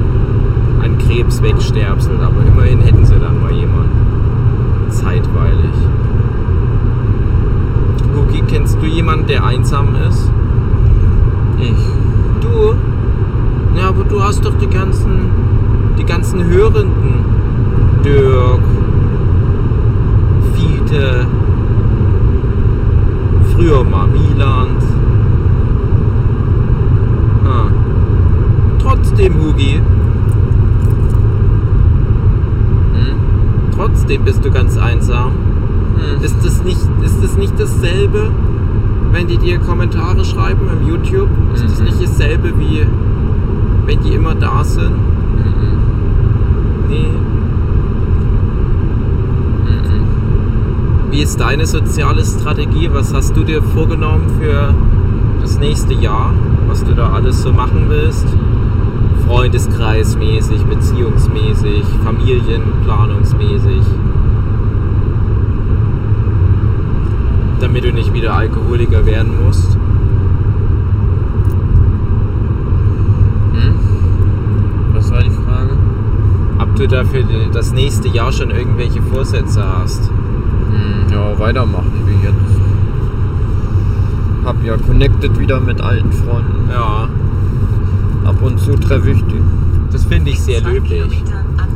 an Krebs wegsterbselt, aber immerhin hätten sie dann mal jemanden. Zeitweilig. Huki, kennst du jemanden, der einsam ist? Ich. Du? Ja, aber du hast doch die ganzen, die ganzen Hörenden. Dirk, Fiete, früher mal Wieland. Ah. Trotzdem, Hugi, Hm? trotzdem bist du ganz einsam. Hm. Ist das nicht, ist das nicht dasselbe, wenn die dir Kommentare schreiben im YouTube? Ist das Mhm. nicht dasselbe wie wenn die immer da sind? Mhm. Nee. Mhm. Wie ist deine soziale Strategie? Was hast du dir vorgenommen für das nächste Jahr? Was du da alles so machen willst? Freundeskreismäßig, beziehungsmäßig, familienplanungsmäßig. Damit du nicht wieder Alkoholiker werden musst. Hm? Was war die Frage? Ob du dafür das nächste Jahr schon irgendwelche Vorsätze hast. Hm, ja, weitermachen wie jetzt. Hab ja connected wieder mit alten Freunden. Ja, Ab und zu treffe ich die. das finde ich sehr löblich.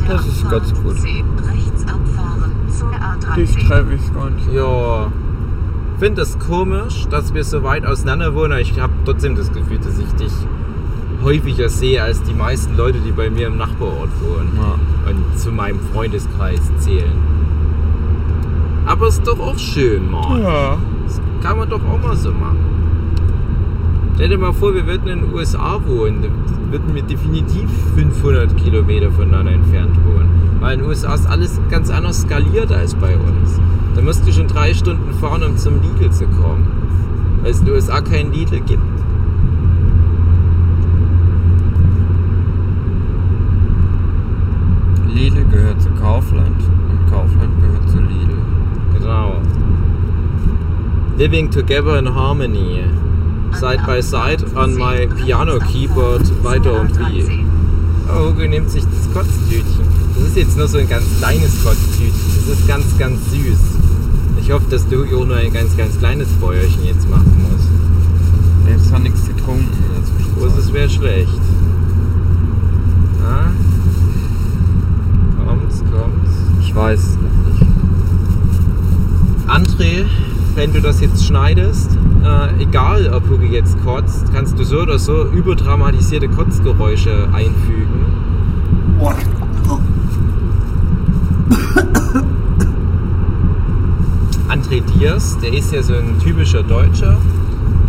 Das ist ganz gut. Rechts abfahren zur Dich A30. treffe ich gar nicht. Ja, finde es komisch, dass wir so weit auseinander wohnen. aber Ich habe trotzdem das Gefühl, dass ich dich häufiger sehe als die meisten Leute, die bei mir im Nachbarort wohnen Ja. und zu meinem Freundeskreis zählen. Aber ist doch auch schön, Mann. ja. Das kann man doch auch mal so machen. Stell dir mal vor, wir würden in den USA wohnen, dann würden wir definitiv 500 Kilometer voneinander entfernt wohnen. Weil in den USA ist alles ganz anders skaliert als bei uns. Da musst du schon drei Stunden fahren, um zum Lidl zu kommen. Weil es in den USA keinen Lidl gibt. Lidl gehört zu Kaufland gehört zu Lidl. Genau. Living together in harmony. Side by side on my piano keyboard weiter und wie. Oh, Hugo nimmt sich das Kotztütchen. Das ist jetzt nur so ein ganz kleines Kotztütchen. Das ist ganz, ganz süß. Ich hoffe, dass du Hugo nur ein ganz, ganz kleines Feuerchen jetzt machen musst. Jetzt hat nichts getrunken in der Oh, das wäre schlecht. Ah? Kommt's, kommt's. Ich weiß es noch nicht. André, wenn du das jetzt schneidest, äh, egal ob Hugo jetzt kotzt, kannst du so oder so überdramatisierte Kotzgeräusche einfügen. André Diers, der ist ja so ein typischer Deutscher.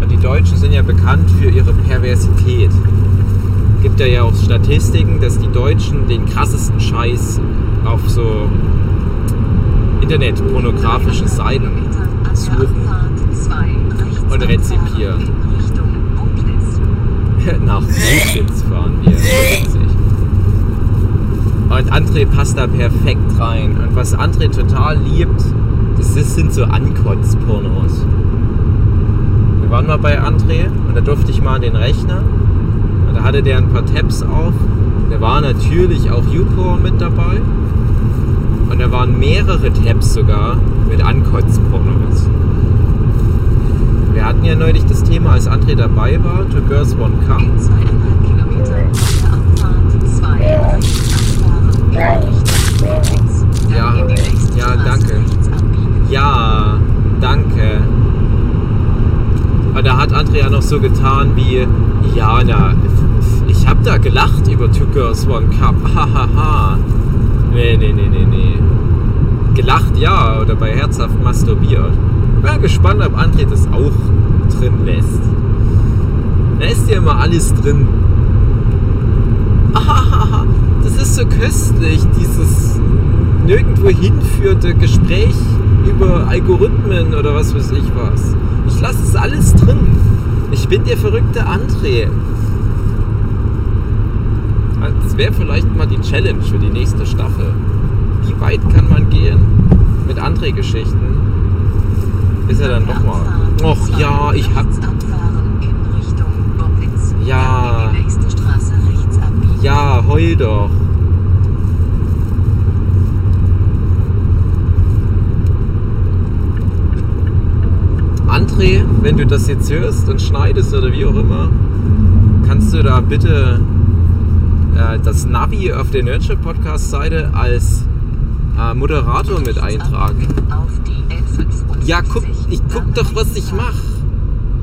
Und die Deutschen sind ja bekannt für ihre Perversität. Gibt ja ja auch Statistiken, dass die Deutschen den krassesten Scheiß auf so internetpornografischen Seiten suchen und rezipieren. Nach Buchwitz fahren wir. Und André passt da perfekt rein. Und was André total liebt, das sind so Ankotz-Pornos. Wir waren mal bei André und da durfte ich mal an den Rechner. Und da hatte der ein paar Tabs auf. Da war natürlich auch YouPorn mit dabei. Und da waren mehrere Tabs sogar mit Ankotz-Pornos. Wir hatten ja neulich das Thema, als André dabei war, Two Girls One Cup. In zweieinhalb Kilometern Abfahrt Ja, ja, danke. Ja, danke. Und da hat André ja noch so getan wie, ja, na, ich hab da gelacht über Two Girls One Cup. Hahaha. Nee, nee, nee, nee, nee. Gelacht ja, oder bei herzhaft masturbiert. Bin gespannt, ob André das auch drin lässt. Da ist ja immer alles drin. Ahahaha, das ist so köstlich, dieses nirgendwo hinführende Gespräch über Algorithmen oder was weiß ich was. Ich lasse es alles drin. Ich bin der verrückte André. Das wäre vielleicht mal die Challenge für die nächste Staffel. Wie weit kann man gehen mit André-Geschichten? Ist er dann doch mal. Och ja, ich hab. Ja. Ja, heul doch. André, wenn du das jetzt hörst und schneidest oder wie auch immer, kannst du da bitte äh, das Navi auf der Nurture Podcast Seite als äh, Moderator mit eintragen? Auf die N55, Ja, guck, ich guck doch, was ich mach.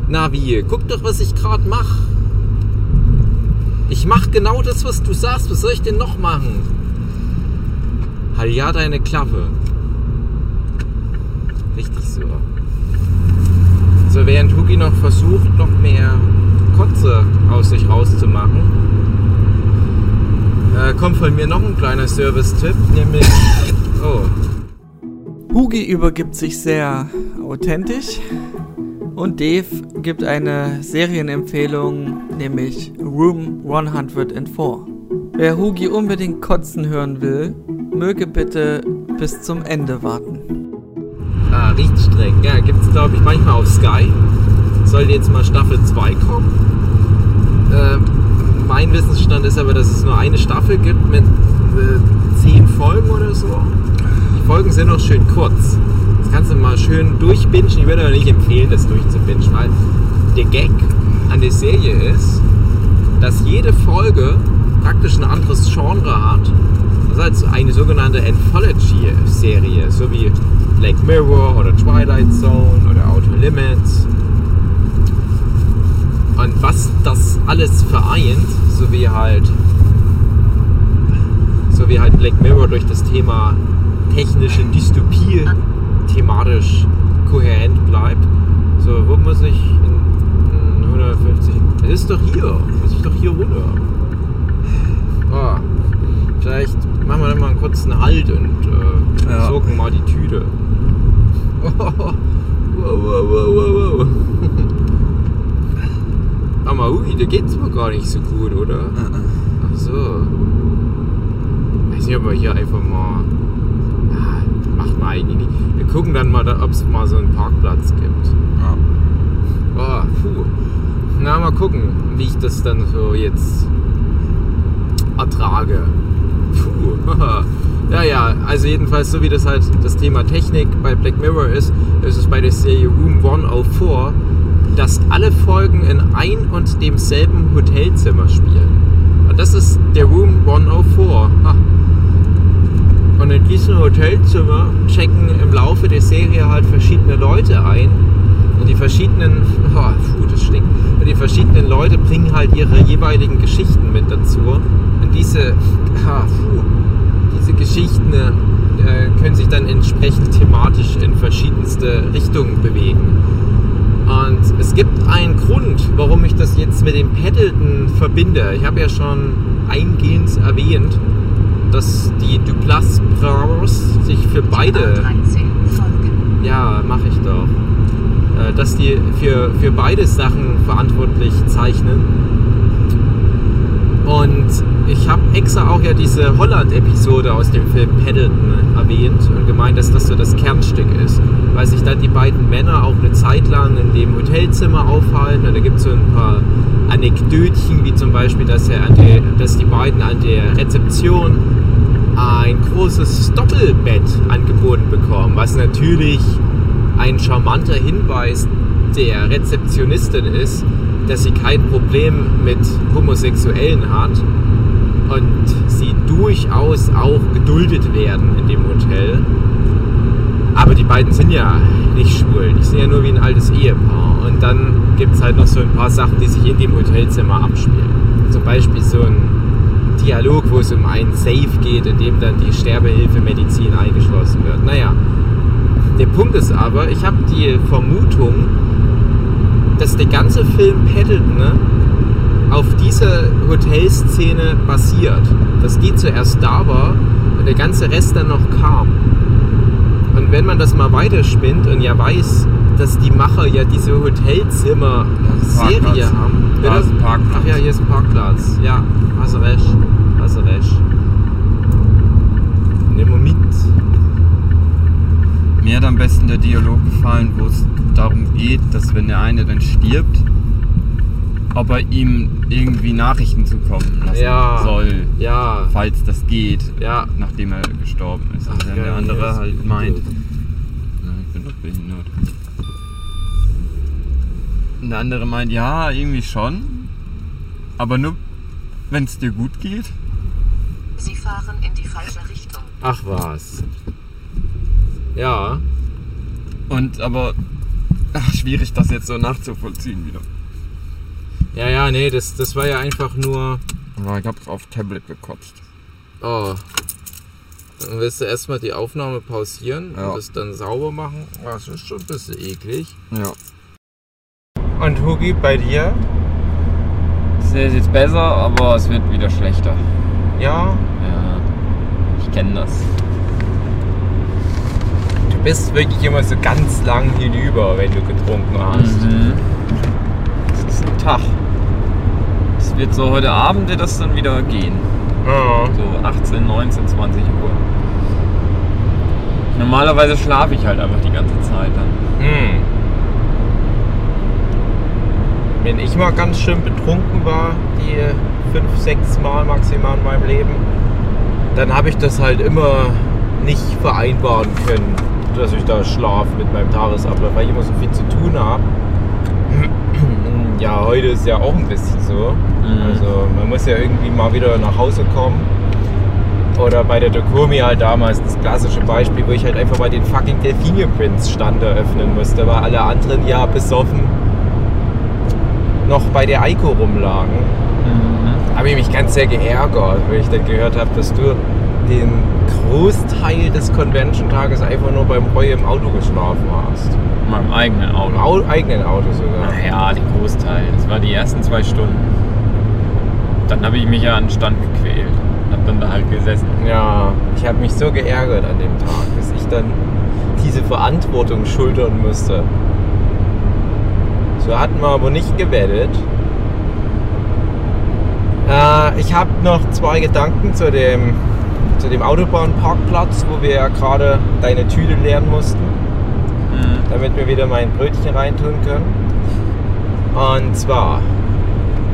Navi, guck doch, was ich gerade mach. Ich mach genau das, was du sagst. Was soll ich denn noch machen? Halt ja deine Klappe. Richtig so. So, während Hugi noch versucht, noch mehr Kotze aus sich rauszumachen, äh, kommt von mir noch ein kleiner Service-Tipp, nämlich. Oh, Hugi übergibt sich sehr authentisch und Dave gibt eine Serienempfehlung, nämlich Room 104. Wer Hugi unbedingt kotzen hören will, möge bitte bis zum Ende warten. Ah, riecht streng. Ja, gibt es glaube ich manchmal auf Sky. Soll jetzt mal Staffel 2 kommen. Äh, mein Wissensstand ist aber, dass es nur eine Staffel gibt mit äh, 10 Folgen oder so. Die Folgen sind auch schön kurz. Das kannst du mal schön durchbingen. Ich würde aber nicht empfehlen, das durchzubingen, weil der Gag an der Serie ist, dass jede Folge praktisch ein anderes Genre hat. Das ist also eine sogenannte Anthology-Serie, so wie Black Mirror oder Twilight Zone oder Outer Limits. Und was das alles vereint, so wie halt so wie halt Black Mirror durch das Thema technische Dystopie thematisch kohärent bleibt. So, wo muss ich in, in 150? Es ist doch hier. Muss ich doch hier runter. Ah, vielleicht machen wir dann mal einen kurzen Halt und äh, Ja. sorgen mal die Tüte. wow, wow, wow, wow, wow. Aber Ui, da geht's mir gar nicht so gut, oder? Ach so. Weiß nicht, ob wir hier einfach mal. Ja, macht man eigentlich nicht. Wir gucken dann mal, ob es mal so einen Parkplatz gibt. Oh, puh. Na, mal gucken, wie ich das dann so jetzt ertrage. Puh. ja, ja, also jedenfalls, so wie das halt das Thema Technik bei Black Mirror ist, ist es bei der Serie Room 104, dass alle Folgen in ein und demselben Hotelzimmer spielen. Und das ist der Room 104. Ha. Und in diesem Hotelzimmer checken im Laufe der Serie halt verschiedene Leute ein. Und die verschiedenen, oh, puh, das stinkt. Und die verschiedenen Leute bringen halt ihre jeweiligen Geschichten mit dazu. Und diese, ah, puh, diese Geschichten äh, können sich dann entsprechend thematisch in verschiedenste Richtungen bewegen. Und es gibt einen Grund, warum ich das jetzt mit dem Paddleton verbinde. Ich habe ja schon eingehend erwähnt, dass die Duplass Brothers sich für beide A13 folgen. ja, mache ich doch. Äh, Dass die für, für beide Sachen verantwortlich zeichnen. Und ich habe extra auch ja diese Holland-Episode aus dem Film Paddleton erwähnt und gemeint, dass das so das Kernstück ist. Weil sich dann die beiden Männer auch eine Zeit lang in dem Hotelzimmer aufhalten. Und da gibt es so ein paar Anekdötchen, wie zum Beispiel, dass, er an der, dass die beiden an der Rezeption ein großes Doppelbett angeboten bekommen, was natürlich ein charmanter Hinweis der Rezeptionistin ist, dass sie kein Problem mit Homosexuellen hat und sie durchaus auch geduldet werden in dem Hotel. Aber die beiden sind ja nicht schwul, die sind ja nur wie ein altes Ehepaar. Und dann gibt es halt noch so ein paar Sachen, die sich in dem Hotelzimmer abspielen. Zum Beispiel so ein Dialog, wo es um einen Safe geht, in dem dann die Sterbehilfemedizin eingeschlossen wird. Naja, der Punkt ist aber, ich habe die Vermutung, dass der ganze Film Paddleton ne, auf dieser Hotelszene basiert. Dass die zuerst da war und der ganze Rest dann noch kam. Wenn man das mal weiterspinnt und ja weiß, dass die Macher ja diese Hotelzimmer-Serie haben. Da ist ein Parkplatz. Ach ja, hier ist ein Parkplatz. Ja, hast recht. Hast recht. Nehmen wir mit. Mir hat am besten der Dialog gefallen, wo es darum geht, dass wenn der eine dann stirbt, ob er ihm irgendwie Nachrichten zukommen lassen Ja. soll, Ja. falls das geht, Ja. nachdem er gestorben ist. Ach, Und der andere ist halt meint, na, ich bin doch behindert. Und der andere meint, ja, irgendwie schon, aber nur, wenn es dir gut geht. Sie fahren in die falsche Richtung. Ach was. Ja. Und aber ach, schwierig, das jetzt so nachzuvollziehen wieder. Ja, ja, nee, das, das war ja einfach nur. Aber ich hab's auf Tablet gekotzt. Oh. Dann willst du erstmal die Aufnahme pausieren Ja. und das dann sauber machen. Das ist schon ein bisschen eklig. Ja. Und Hugi, bei dir? Es ist jetzt besser, aber es wird wieder schlechter. Ja. Ja. Ich kenne das. Du bist wirklich immer so ganz lang hinüber, wenn du getrunken hast. Mhm. Ein Tag. Es wird so heute Abend wird das dann wieder gehen. Ja. So 18, 19, 20 Uhr. Normalerweise schlafe ich halt einfach die ganze Zeit dann. Hm. Wenn ich mal ganz schön betrunken war, die fünf, sechs Mal maximal in meinem Leben, dann habe ich das halt immer nicht vereinbaren können, dass ich da schlafe mit meinem Tagesablauf, weil ich immer so viel zu tun habe. Ja, heute ist ja auch ein bisschen so. Mhm. Also man muss ja irgendwie mal wieder nach Hause kommen. Oder bei der Dokomi halt damals das klassische Beispiel, wo ich halt einfach mal den fucking Delphinium Prince Stand eröffnen musste, weil alle anderen ja besoffen noch bei der Eiko rumlagen. Mhm. Habe ich mich ganz sehr geärgert, weil ich dann gehört habe, dass du den Großteil des Convention-Tages einfach nur beim Roy im Auto geschlafen hast. In meinem eigenen Auto. Im Au eigenen Auto sogar. Naja, den Großteil. Das war die ersten zwei Stunden. Dann habe ich mich ja an den Stand gequält. Hab dann da halt gesessen. Ja, ich habe mich so geärgert an dem Tag, dass ich dann diese Verantwortung schultern musste. So hatten wir aber nicht gewettet. Äh, ich habe noch zwei Gedanken zu dem, zu dem Autobahnparkplatz, wo wir ja gerade deine Tüte leeren mussten, Mhm. damit wir wieder mein Brötchen reintun können. Und zwar,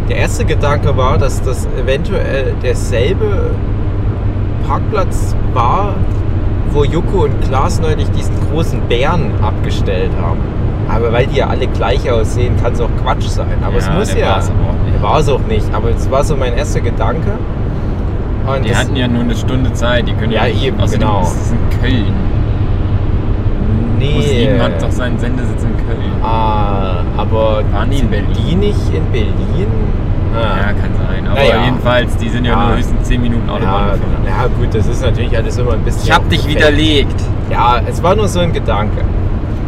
der erste Gedanke war, dass das eventuell derselbe Parkplatz war, wo Joko und Klaas neulich diesen großen Bären abgestellt haben. Aber weil die ja alle gleich aussehen, kann es auch Quatsch sein. Aber es Ja, muss der ja. war's. Der war es auch nicht. Aber es war so mein erster Gedanke. Und Die das- hatten ja nur eine Stunde Zeit. Die können Ja, nicht- eben, genau. ist es in Köln. nee. ProSieben hat doch seinen Sendesitz in Köln. Ah, aber Waren die in Berlin? Die nicht in Berlin? Ah. Ja, kann sein. Aber Naja. jedenfalls, die sind ja, Ja. nur höchstens 10 Minuten Autobahn Ja, gefahren. ja, gut, das ist natürlich alles immer ein bisschen. Ich hab dich widerlegt. Ja, es war nur so ein Gedanke.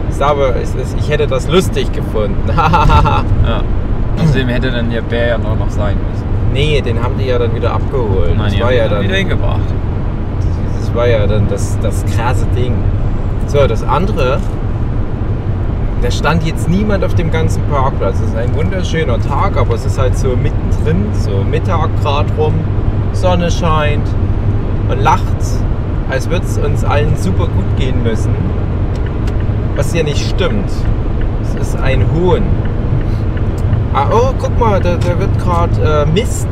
Ich glaube, ich hätte das lustig gefunden. Ja. Außerdem hätte dann der Bär ja noch sein müssen. Nee, den haben die ja dann wieder abgeholt. Nein, das die war ja dann, wieder hingebracht. das war ja dann das, das krasse Ding. So, das andere, da stand jetzt niemand auf dem ganzen Parkplatz. Es ist ein wunderschöner Tag, aber es ist halt so mittendrin, so Mittag grad rum, Sonne scheint und lacht, als würde es uns allen super gut gehen müssen. Was ja nicht stimmt. Es ist ein Hohn. Ah, oh, guck mal, da, da wird gerade äh, Mist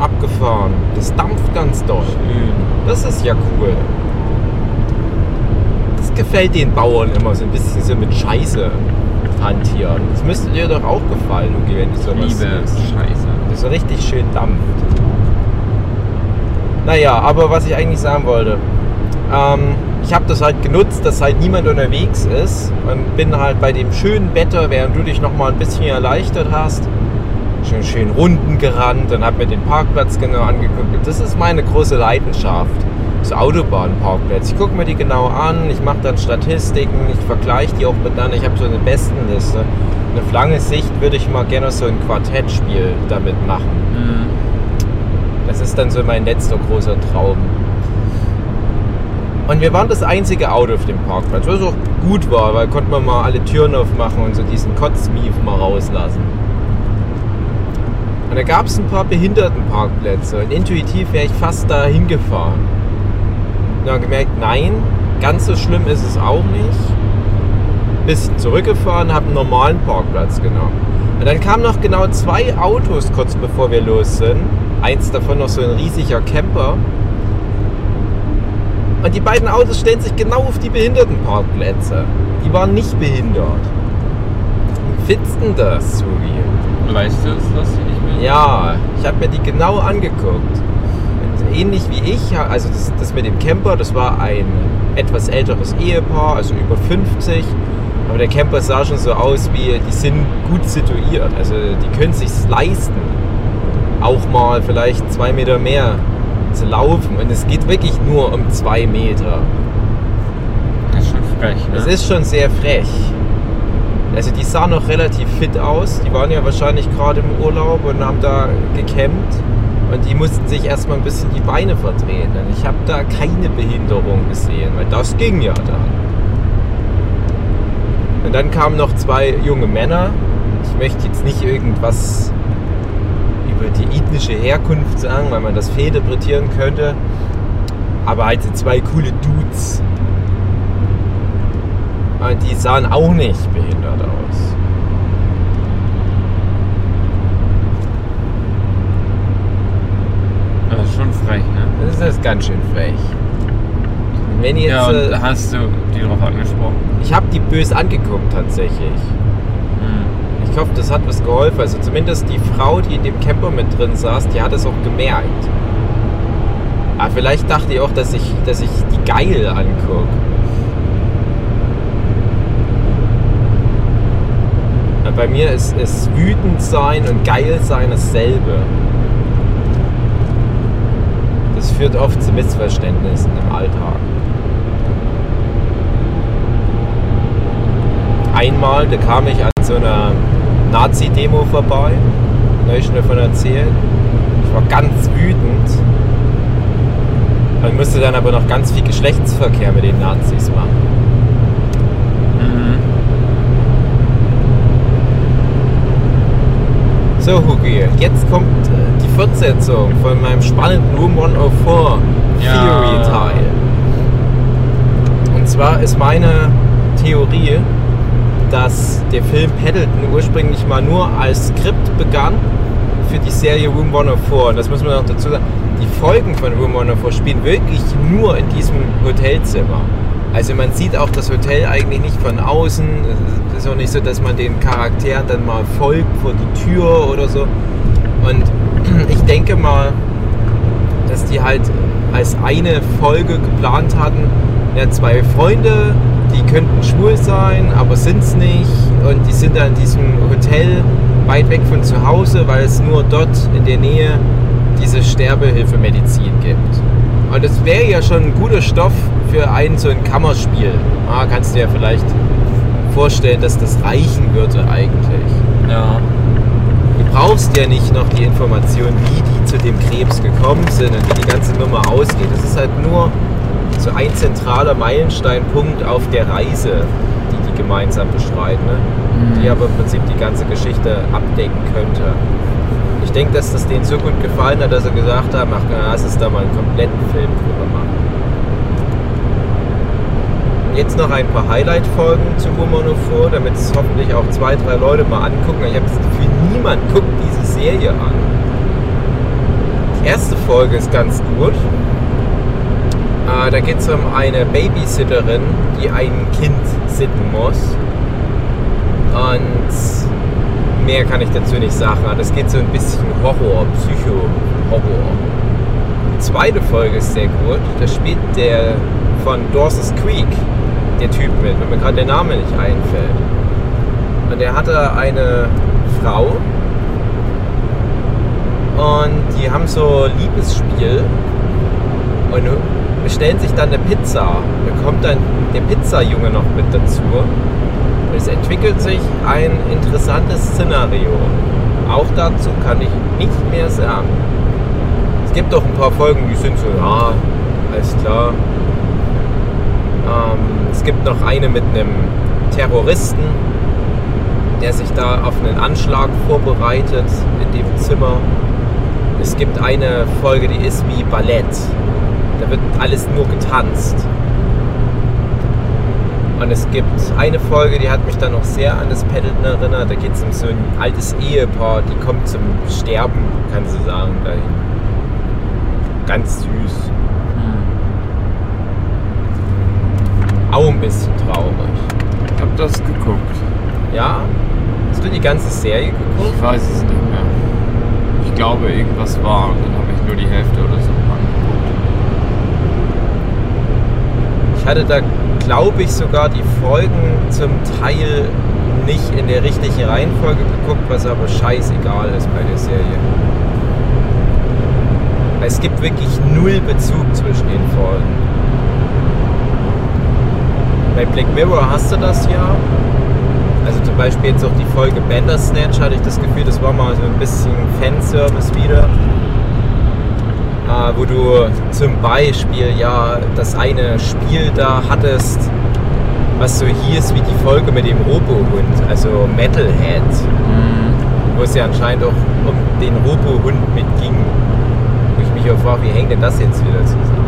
abgefahren. Das dampft ganz doll. Schön. Das ist ja cool. Das gefällt den Bauern immer so ein bisschen so mit Scheiße hantieren. Das müsste dir doch auch gefallen, Luki, wenn du sowas Liebe siehst. Scheiße. Das so richtig schön dampft. Naja, aber was ich eigentlich sagen wollte. Ähm, ich habe das halt genutzt, dass halt niemand unterwegs ist und bin halt bei dem schönen Wetter, während du dich noch mal ein bisschen erleichtert hast, schön schön Runden gerannt und habe mir den Parkplatz genau angeguckt. Und das ist meine große Leidenschaft. So Autobahnparkplätze. Ich gucke mir die genau an, ich mache dann Statistiken, ich vergleiche die auch miteinander. Ich habe so eine Bestenliste. Und auf lange Sicht würde ich mal gerne so ein Quartettspiel damit machen. Mhm. Das ist dann so mein letzter großer Traum. Und wir waren das einzige Auto auf dem Parkplatz, was auch gut war, weil konnte man mal alle Türen aufmachen und so diesen Kotzmief mal rauslassen. Und da gab es ein paar Behindertenparkplätze und intuitiv wäre ich fast da hingefahren. Und dann gemerkt, nein, ganz so schlimm ist es auch nicht. Bisschen zurückgefahren, habe einen normalen Parkplatz genommen. Und dann kamen noch genau zwei Autos kurz bevor wir los sind. Eins davon noch so ein riesiger Camper. Und die beiden Autos stellen sich genau auf die Behindertenparkplätze. Die waren nicht behindert. Wie findest du denn das, Sugi? Weißt du es, dass die nicht mehr? Ja, ich habe mir die genau angeguckt. Und ähnlich wie ich, also das, das mit dem Camper, das war ein etwas älteres Ehepaar, also über 50. Aber der Camper sah schon so aus, wie die sind gut situiert. Also die können sich leisten, auch mal vielleicht zwei Meter mehr zu laufen. Und es geht wirklich nur um zwei Meter. Das ist schon frech, ne? Das ist schon sehr frech. Also die sahen noch relativ fit aus. Die waren ja wahrscheinlich gerade im Urlaub und haben da gecampt. Und die mussten sich erstmal ein bisschen die Beine verdrehen. Und ich habe da keine Behinderung gesehen, weil das ging ja dann. Und dann kamen noch zwei junge Männer. Ich möchte jetzt nicht irgendwas über die ethnische Herkunft sagen, weil man das fehlinterpretieren könnte. Aber halt so zwei coole Dudes. Und die sahen auch nicht behindert aus. Das ist schon frech, ne? Das ist ganz schön frech. Wenn jetzt, Ja, und äh, hast du die drauf angesprochen? ich habe die böse angeguckt tatsächlich. Ich hoffe, das hat was geholfen. Also zumindest die Frau, die in dem Camper mit drin saß, die hat es auch gemerkt. Aber vielleicht dachte ich auch, dass ich, dass ich die geil angucke. Bei mir ist, ist wütend sein und geil sein dasselbe. Das führt oft zu Missverständnissen im Alltag. Einmal, da kam ich an so einer Nazi-Demo vorbei. Da habe ich schon davon erzählt. Ich war ganz wütend. Man musste dann aber noch ganz viel Geschlechtsverkehr mit den Nazis machen. Mhm. So, Hugi, jetzt kommt äh, die Fortsetzung von meinem spannenden Room 104 Ja. Theory-Teil. Und zwar ist meine Theorie, dass der Film Paddleton ursprünglich mal nur als Skript begann für die Serie Room 104. Und das muss man auch dazu sagen. Die Folgen von Room 104 spielen wirklich nur in diesem Hotelzimmer. Also man sieht auch das Hotel eigentlich nicht von außen. Es ist auch nicht so, dass man den Charakteren dann mal folgt vor die Tür oder so. Und ich denke mal, dass die halt als eine Folge geplant hatten, ja, zwei Freunde, könnten schwul sein, aber sind es nicht. Und die sind da in diesem Hotel weit weg von zu Hause, weil es nur dort in der Nähe diese Sterbehilfemedizin gibt. Und das wäre ja schon ein guter Stoff für ein so ein Kammerspiel. Ah, kannst du dir ja vielleicht vorstellen, dass das reichen würde eigentlich. Ja. Du brauchst ja nicht noch die Information, wie die zu dem Krebs gekommen sind und wie die ganze Nummer ausgeht. Das ist halt nur so ein zentraler Meilensteinpunkt auf der Reise, die die gemeinsam bestreiten, ne? die aber im Prinzip die ganze Geschichte abdecken könnte. Ich denke, dass das denen so gut gefallen hat, dass sie gesagt haben, ach, na, lass uns da mal einen kompletten Film drüber machen. Jetzt noch ein paar Highlight-Folgen zu Woman vor, damit es hoffentlich auch zwei, drei Leute mal angucken. Ich habe das Gefühl, niemand guckt diese Serie an. Die erste Folge ist ganz gut. Äh, da geht es um eine Babysitterin, die ein Kind sitten muss. Und mehr kann ich dazu nicht sagen. Das geht so ein bisschen Horror, Psycho-Horror. Die zweite Folge ist sehr gut. Da spielt der von Dawson's Creek, der Typ mit, wenn mir gerade der Name nicht einfällt. Und der hatte eine Frau und die haben so Liebesspiel und bestellen sich dann eine Pizza. Da kommt dann der Pizzajunge noch mit dazu. Es entwickelt sich ein interessantes Szenario. Auch dazu kann ich nicht mehr sagen. Es gibt doch ein paar Folgen, die sind so, ja, alles klar. Ähm, es gibt noch eine mit einem Terroristen, der sich da auf einen Anschlag vorbereitet in dem Zimmer. Es gibt eine Folge, die ist wie Ballett. Da wird alles nur getanzt. Und es gibt eine Folge, die hat mich dann noch sehr an das Paddeln erinnert. Da geht es um so ein altes Ehepaar, die kommt zum Sterben, kannst du sagen, dahin. Ganz süß. Auch ein bisschen traurig. Ich hab das geguckt. Ja? Hast du die ganze Serie geguckt? Ich weiß es nicht mehr. Ich glaube, irgendwas war und dann habe ich nur die Hälfte oder so angeguckt. Ich hatte da, glaube ich, sogar die Folgen zum Teil nicht in der richtigen Reihenfolge geguckt, was aber scheißegal ist bei der Serie. Es gibt wirklich null Bezug zwischen den Folgen. Bei Black Mirror hast du das ja. Also zum Beispiel jetzt auch die Folge Bandersnatch hatte ich das Gefühl, das war mal so ein bisschen Fanservice wieder. Wo du zum Beispiel ja das eine Spiel da hattest, was so hieß wie die Folge mit dem Robohund, also Metalhead, wo es ja anscheinend auch um den Robohund mitging. Wo ich mich auch frage, wie hängt denn das jetzt wieder zusammen?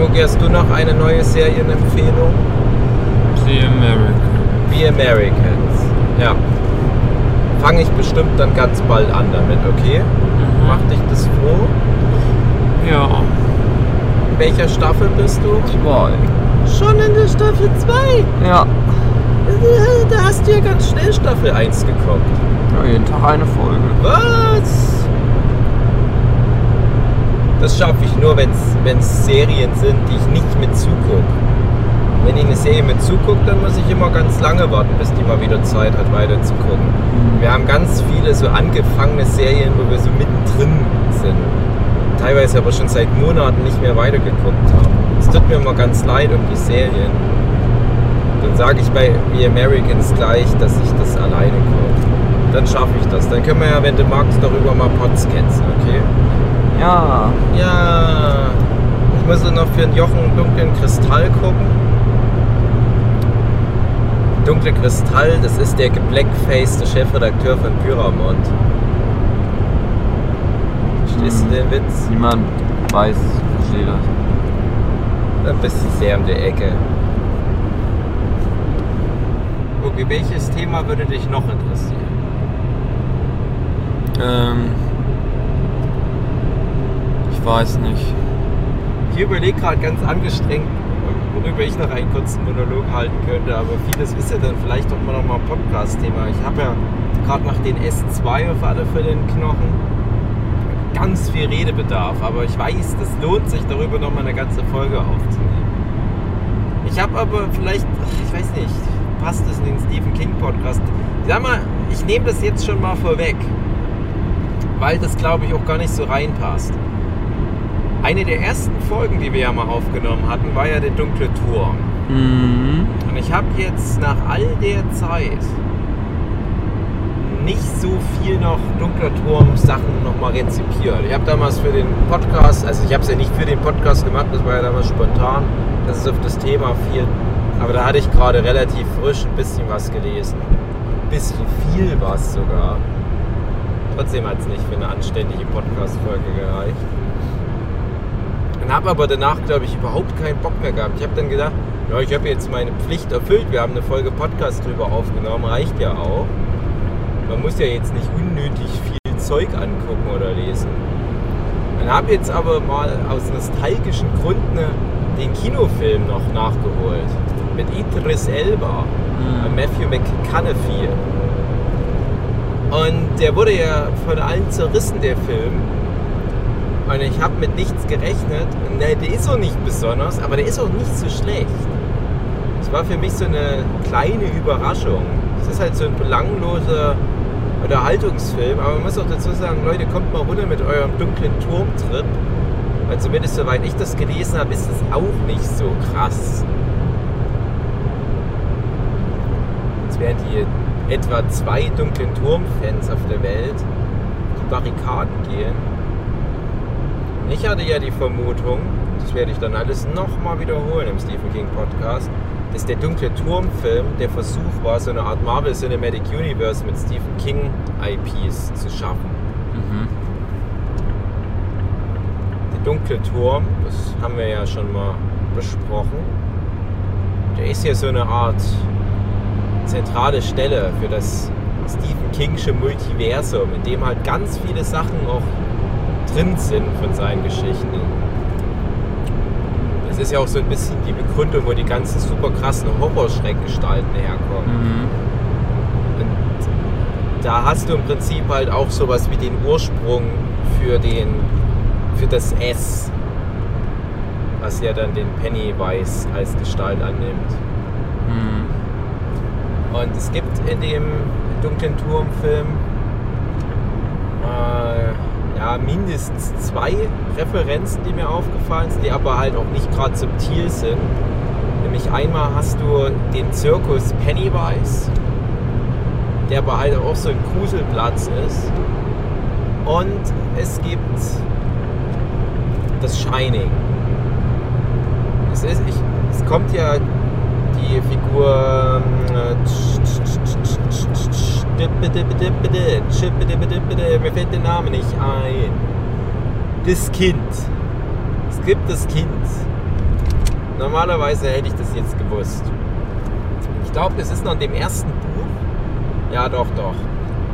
Yogi, hast du noch eine neue Serienempfehlung? The American. The Americans. Ja. Fange ich bestimmt dann ganz bald an damit, okay? Macht dich das froh? Ja, In welcher Staffel bist du? zwei. Schon in der Staffel 2. Ja. Da hast du ja ganz schnell Staffel 1 geguckt. ja. Jeden Tag eine Folge. Was? Das schaffe ich nur, wenn es Serien sind, die ich nicht mit zugucke. Wenn ich eine Serie mit zugucke, dann muss ich immer ganz lange warten, bis die mal wieder Zeit hat, weiter zu gucken. Wir haben ganz viele so angefangene Serien, wo wir so mittendrin sind. Teilweise aber schon seit Monaten nicht mehr weitergeguckt haben. Es tut mir immer ganz leid um die Serien. Dann sage ich bei The Americans gleich, dass ich das alleine gucke. Dann schaffe ich das. Dann können wir ja, wenn du magst, darüber mal Podsketchen, okay? Ja. Ja. Ich muss dann noch für den Jochen dunklen Kristall gucken. Dunkle Kristall, das ist der geblackfaced Chefredakteur von Pyramont. Verstehst du den Witz? Niemand weiß, ich verstehe das. Dann bist du sehr um die Ecke. Okay, welches Thema würde dich noch interessieren? Ähm. Ich weiß nicht. Ich überlege gerade ganz angestrengt, worüber ich noch einen kurzen Monolog halten könnte, aber vieles ist ja dann vielleicht auch mal noch mal ein Podcast-Thema. Ich habe ja gerade nach den S2 auf alle Fälle den Knochen ganz viel Redebedarf, aber ich weiß, das lohnt sich, darüber noch mal eine ganze Folge aufzunehmen. Ich habe aber vielleicht, ich weiß nicht, passt es in den Stephen King Podcast? Sag mal, ich nehme das jetzt schon mal vorweg, weil das glaube ich auch gar nicht so reinpasst. Eine der ersten Folgen, die wir ja mal aufgenommen hatten, war ja der dunkle Turm. Mhm. Und ich habe jetzt nach all der Zeit nicht so viel noch dunkler Turm Sachen nochmal rezipiert. Ich habe damals für den Podcast, also ich habe es ja nicht für den Podcast gemacht, das war ja damals spontan, dass es auf das Thema fiel. Aber da hatte ich gerade relativ frisch ein bisschen was gelesen. Ein bisschen viel was sogar. Trotzdem hat es nicht für eine anständige Podcast-Folge gereicht. Und habe aber danach, glaube ich, überhaupt keinen Bock mehr gehabt. Ich habe dann gedacht, ja, ich habe jetzt meine Pflicht erfüllt. Wir haben eine Folge Podcast drüber aufgenommen, reicht ja auch. Man muss ja jetzt nicht unnötig viel Zeug angucken oder lesen. Und habe jetzt aber mal aus nostalgischen Gründen den Kinofilm noch nachgeholt. Mit Idris Elba und Matthew McConaughey. Und der wurde ja von allen zerrissen, der Film. Und ich habe mit nichts gerechnet. Und der, ist auch nicht besonders, aber der ist auch nicht so schlecht. Es war für mich so eine kleine Überraschung. Es ist halt so ein belangloser Unterhaltungsfilm, aber man muss auch dazu sagen, Leute, kommt mal runter mit eurem dunklen Turmtrip. Weil zumindest soweit ich das gelesen habe, ist es auch nicht so krass. Jetzt werden die etwa zwei dunklen Turmfans auf der Welt die Barrikaden gehen. Ich hatte ja die Vermutung, das werde ich dann alles nochmal wiederholen im Stephen King Podcast, dass der dunkle Turm-Film der Versuch war, so eine Art Marvel Cinematic Universe mit Stephen King IPs zu schaffen. Mhm. Der dunkle Turm, das haben wir ja schon mal besprochen, der ist ja so eine Art zentrale Stelle für das Stephen Kingsche Multiversum, in dem halt ganz viele Sachen auch drin sind von seinen Geschichten. Das ist ja auch so ein bisschen die Begründung, wo die ganzen super krassen Horrorschreckgestalten herkommen. Mhm. Und da hast du im Prinzip halt auch sowas wie den Ursprung für den für das S, was ja dann den Pennywise als Gestalt annimmt. Mhm. Und es gibt in dem dunklen Turm-Film äh, ja, mindestens zwei Referenzen, die mir aufgefallen sind, die aber halt auch nicht gerade subtil sind. Nämlich einmal hast du den Zirkus Pennywise, der aber halt auch so ein Gruselplatz ist. Und es gibt das Shining. Es, ist, ich, es kommt ja die Figur. äh, Mir fällt der Name nicht ein. Das Kind. Es gibt das Kind. Normalerweise hätte ich das jetzt gewusst. Ich glaube, das ist noch in dem ersten Buch. Ja, doch, doch.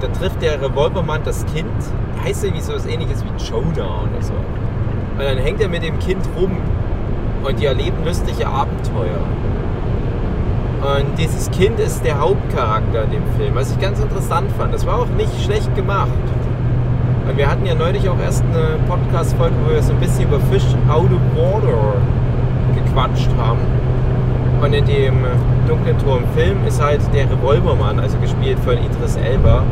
Da trifft der Revolvermann das Kind. Der heißt irgendwie so was ähnliches wie Jonah oder so. Und dann hängt er mit dem Kind rum und die erleben lustige Abenteuer. Und dieses Kind ist der Hauptcharakter in dem Film, was ich ganz interessant fand. Das war auch nicht schlecht gemacht. Und wir hatten ja neulich auch erst eine Podcast-Folge, wo wir so ein bisschen über Fish Out of Water gequatscht haben. Und in dem dunklen Turm-Film ist halt der Revolvermann, also gespielt von Idris Elba,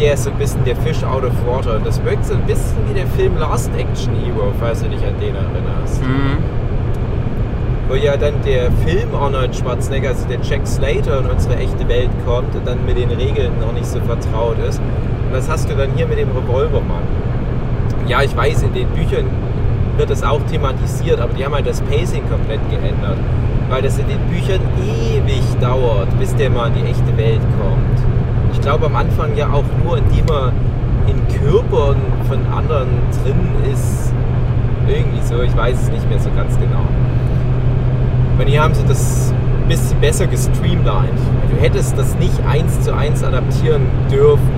der ist so ein bisschen der Fish Out of Water. Und das wirkt so ein bisschen wie der Film Last Action Hero, falls du dich an den erinnerst Mhm. Wo ja dann der Film Arnold Schwarzenegger, also der Jack Slater in unsere echte Welt kommt und dann mit den Regeln noch nicht so vertraut ist. Und das hast du dann hier mit dem Revolvermann. Ja, ich weiß, in den Büchern wird das auch thematisiert, aber die haben halt das Pacing komplett geändert. Weil das in den Büchern ewig dauert, bis der mal in die echte Welt kommt. Ich glaube am Anfang ja auch nur, indem er in Körpern von anderen drin ist. Irgendwie so, ich weiß es nicht mehr so ganz genau. Und hier haben sie das ein bisschen besser gestreamlined. Du hättest das nicht eins zu eins adaptieren dürfen.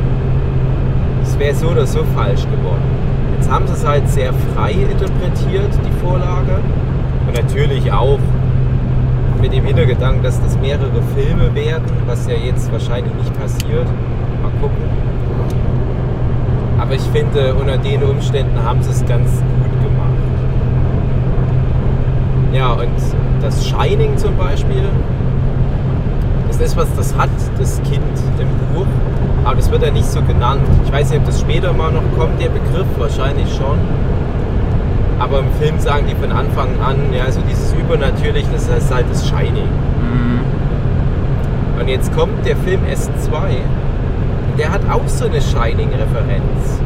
Das wäre so oder so falsch geworden. Jetzt haben sie es halt sehr frei interpretiert, die Vorlage. Und natürlich auch mit dem Hintergedanken, dass das mehrere Filme werden, was ja jetzt wahrscheinlich nicht passiert. Mal gucken. Aber ich finde, unter den Umständen haben sie es ganz gut gemacht. Ja, und das Shining zum Beispiel, das ist was, das hat das Kind im Buch, aber das wird ja nicht so genannt. Ich weiß nicht, ob das später mal noch kommt, der Begriff, wahrscheinlich schon. Aber im Film sagen die von Anfang an, ja, also dieses Übernatürliche, das heißt halt das Shining. Mhm. Und jetzt kommt der Film S2, der hat auch so eine Shining-Referenz.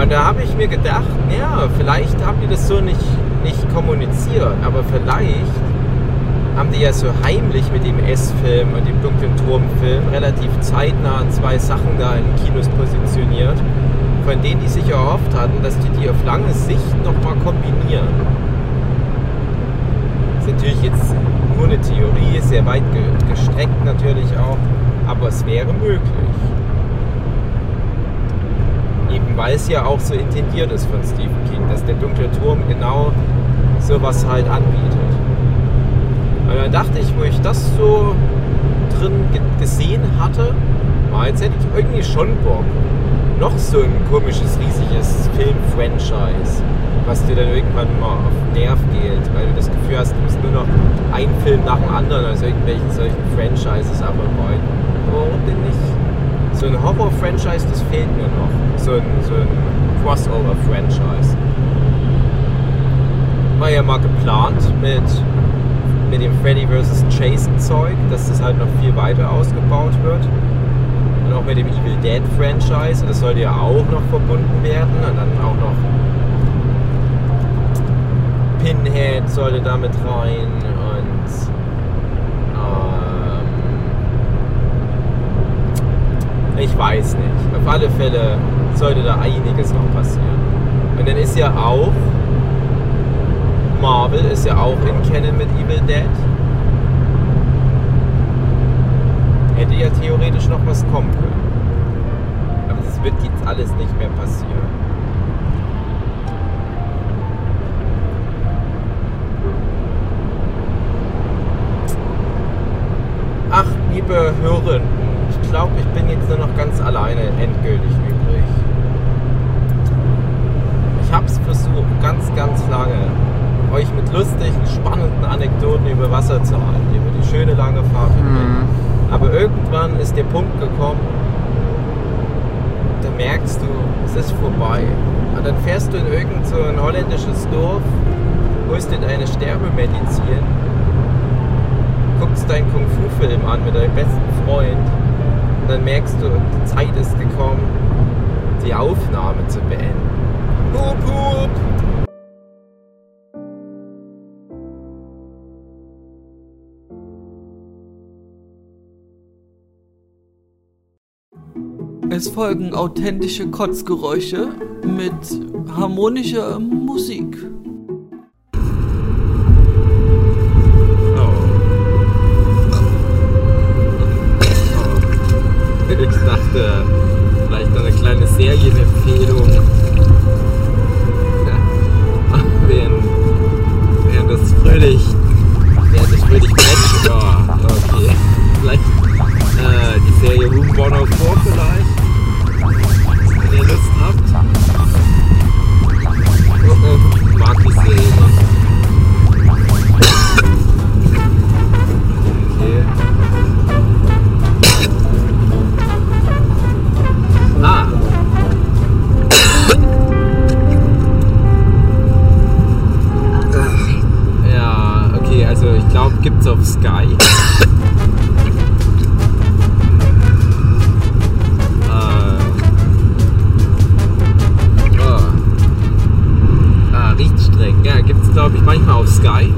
Und da habe ich mir gedacht, ja, vielleicht haben die das so nicht, nicht kommuniziert, aber vielleicht haben die ja so heimlich mit dem S-Film und dem dunklen Turm-Film relativ zeitnah zwei Sachen da in Kinos positioniert, von denen die sich erhofft hatten, dass die die auf lange Sicht nochmal kombinieren. Das ist natürlich jetzt nur eine Theorie, sehr weit ge gestreckt natürlich auch, aber es wäre möglich. Eben weil es ja auch so intendiert ist von Stephen King, dass der dunkle Turm genau sowas halt anbietet. Und dann dachte ich, wo ich das so drin ge gesehen hatte, ah, jetzt hätte ich irgendwie schon Bock. Noch so ein komisches, riesiges Film-Franchise, was dir dann irgendwann mal auf den Nerv geht, weil du das Gefühl hast, du musst nur noch einen Film nach dem anderen aus irgendwelchen solchen Franchises abarbeiten. Warum denn nicht? So ein Horror-Franchise, das fehlt mir noch. So ein, so ein Crossover-Franchise. War ja mal geplant mit, mit dem Freddy vs. Jason-Zeug, dass das halt noch viel weiter ausgebaut wird. Und auch mit dem Evil Dead Franchise. Das sollte ja auch noch verbunden werden. Und dann auch noch Pinhead sollte damit rein. Und Fälle sollte da einiges noch passieren. Und dann ist ja auch Marvel ist ja auch in Canon mit Evil Dead. Hätte ja theoretisch noch was kommen können. Aber das wird jetzt alles nicht mehr passieren. Ach, liebe Hörerinnen, ich glaube, ich bin jetzt nur noch ganz alleine endgültig übrig. Ich habe es versucht, ganz, ganz lange, euch mit lustigen, spannenden Anekdoten über Wasser zu halten, über die schöne lange Fahrt. mir. Aber irgendwann ist der Punkt gekommen, da merkst du, es ist vorbei. Und dann fährst du in irgend so ein holländisches Dorf, holst dir deine Sterbemedizin, guckst deinen Kung-Fu-Film an mit deinem besten Freund und dann merkst du, die Zeit ist gekommen, die Aufnahme zu beenden. Hup, hup. Es folgen authentische Kotzgeräusche mit harmonischer Musik. Ich dachte, vielleicht noch eine kleine Serienempfehlung. Ja. Während, während das fröhlich, während das fröhlich Match war. Okay. Vielleicht äh, die Serie Room 104 vielleicht. Wenn ihr Lust habt. Oh, oh. Mag die Serie nicht. Glaube, gibt's auf Sky. Äh. Oh. Ah, riecht streng. Ja, gibt's glaube ich manchmal auf Sky.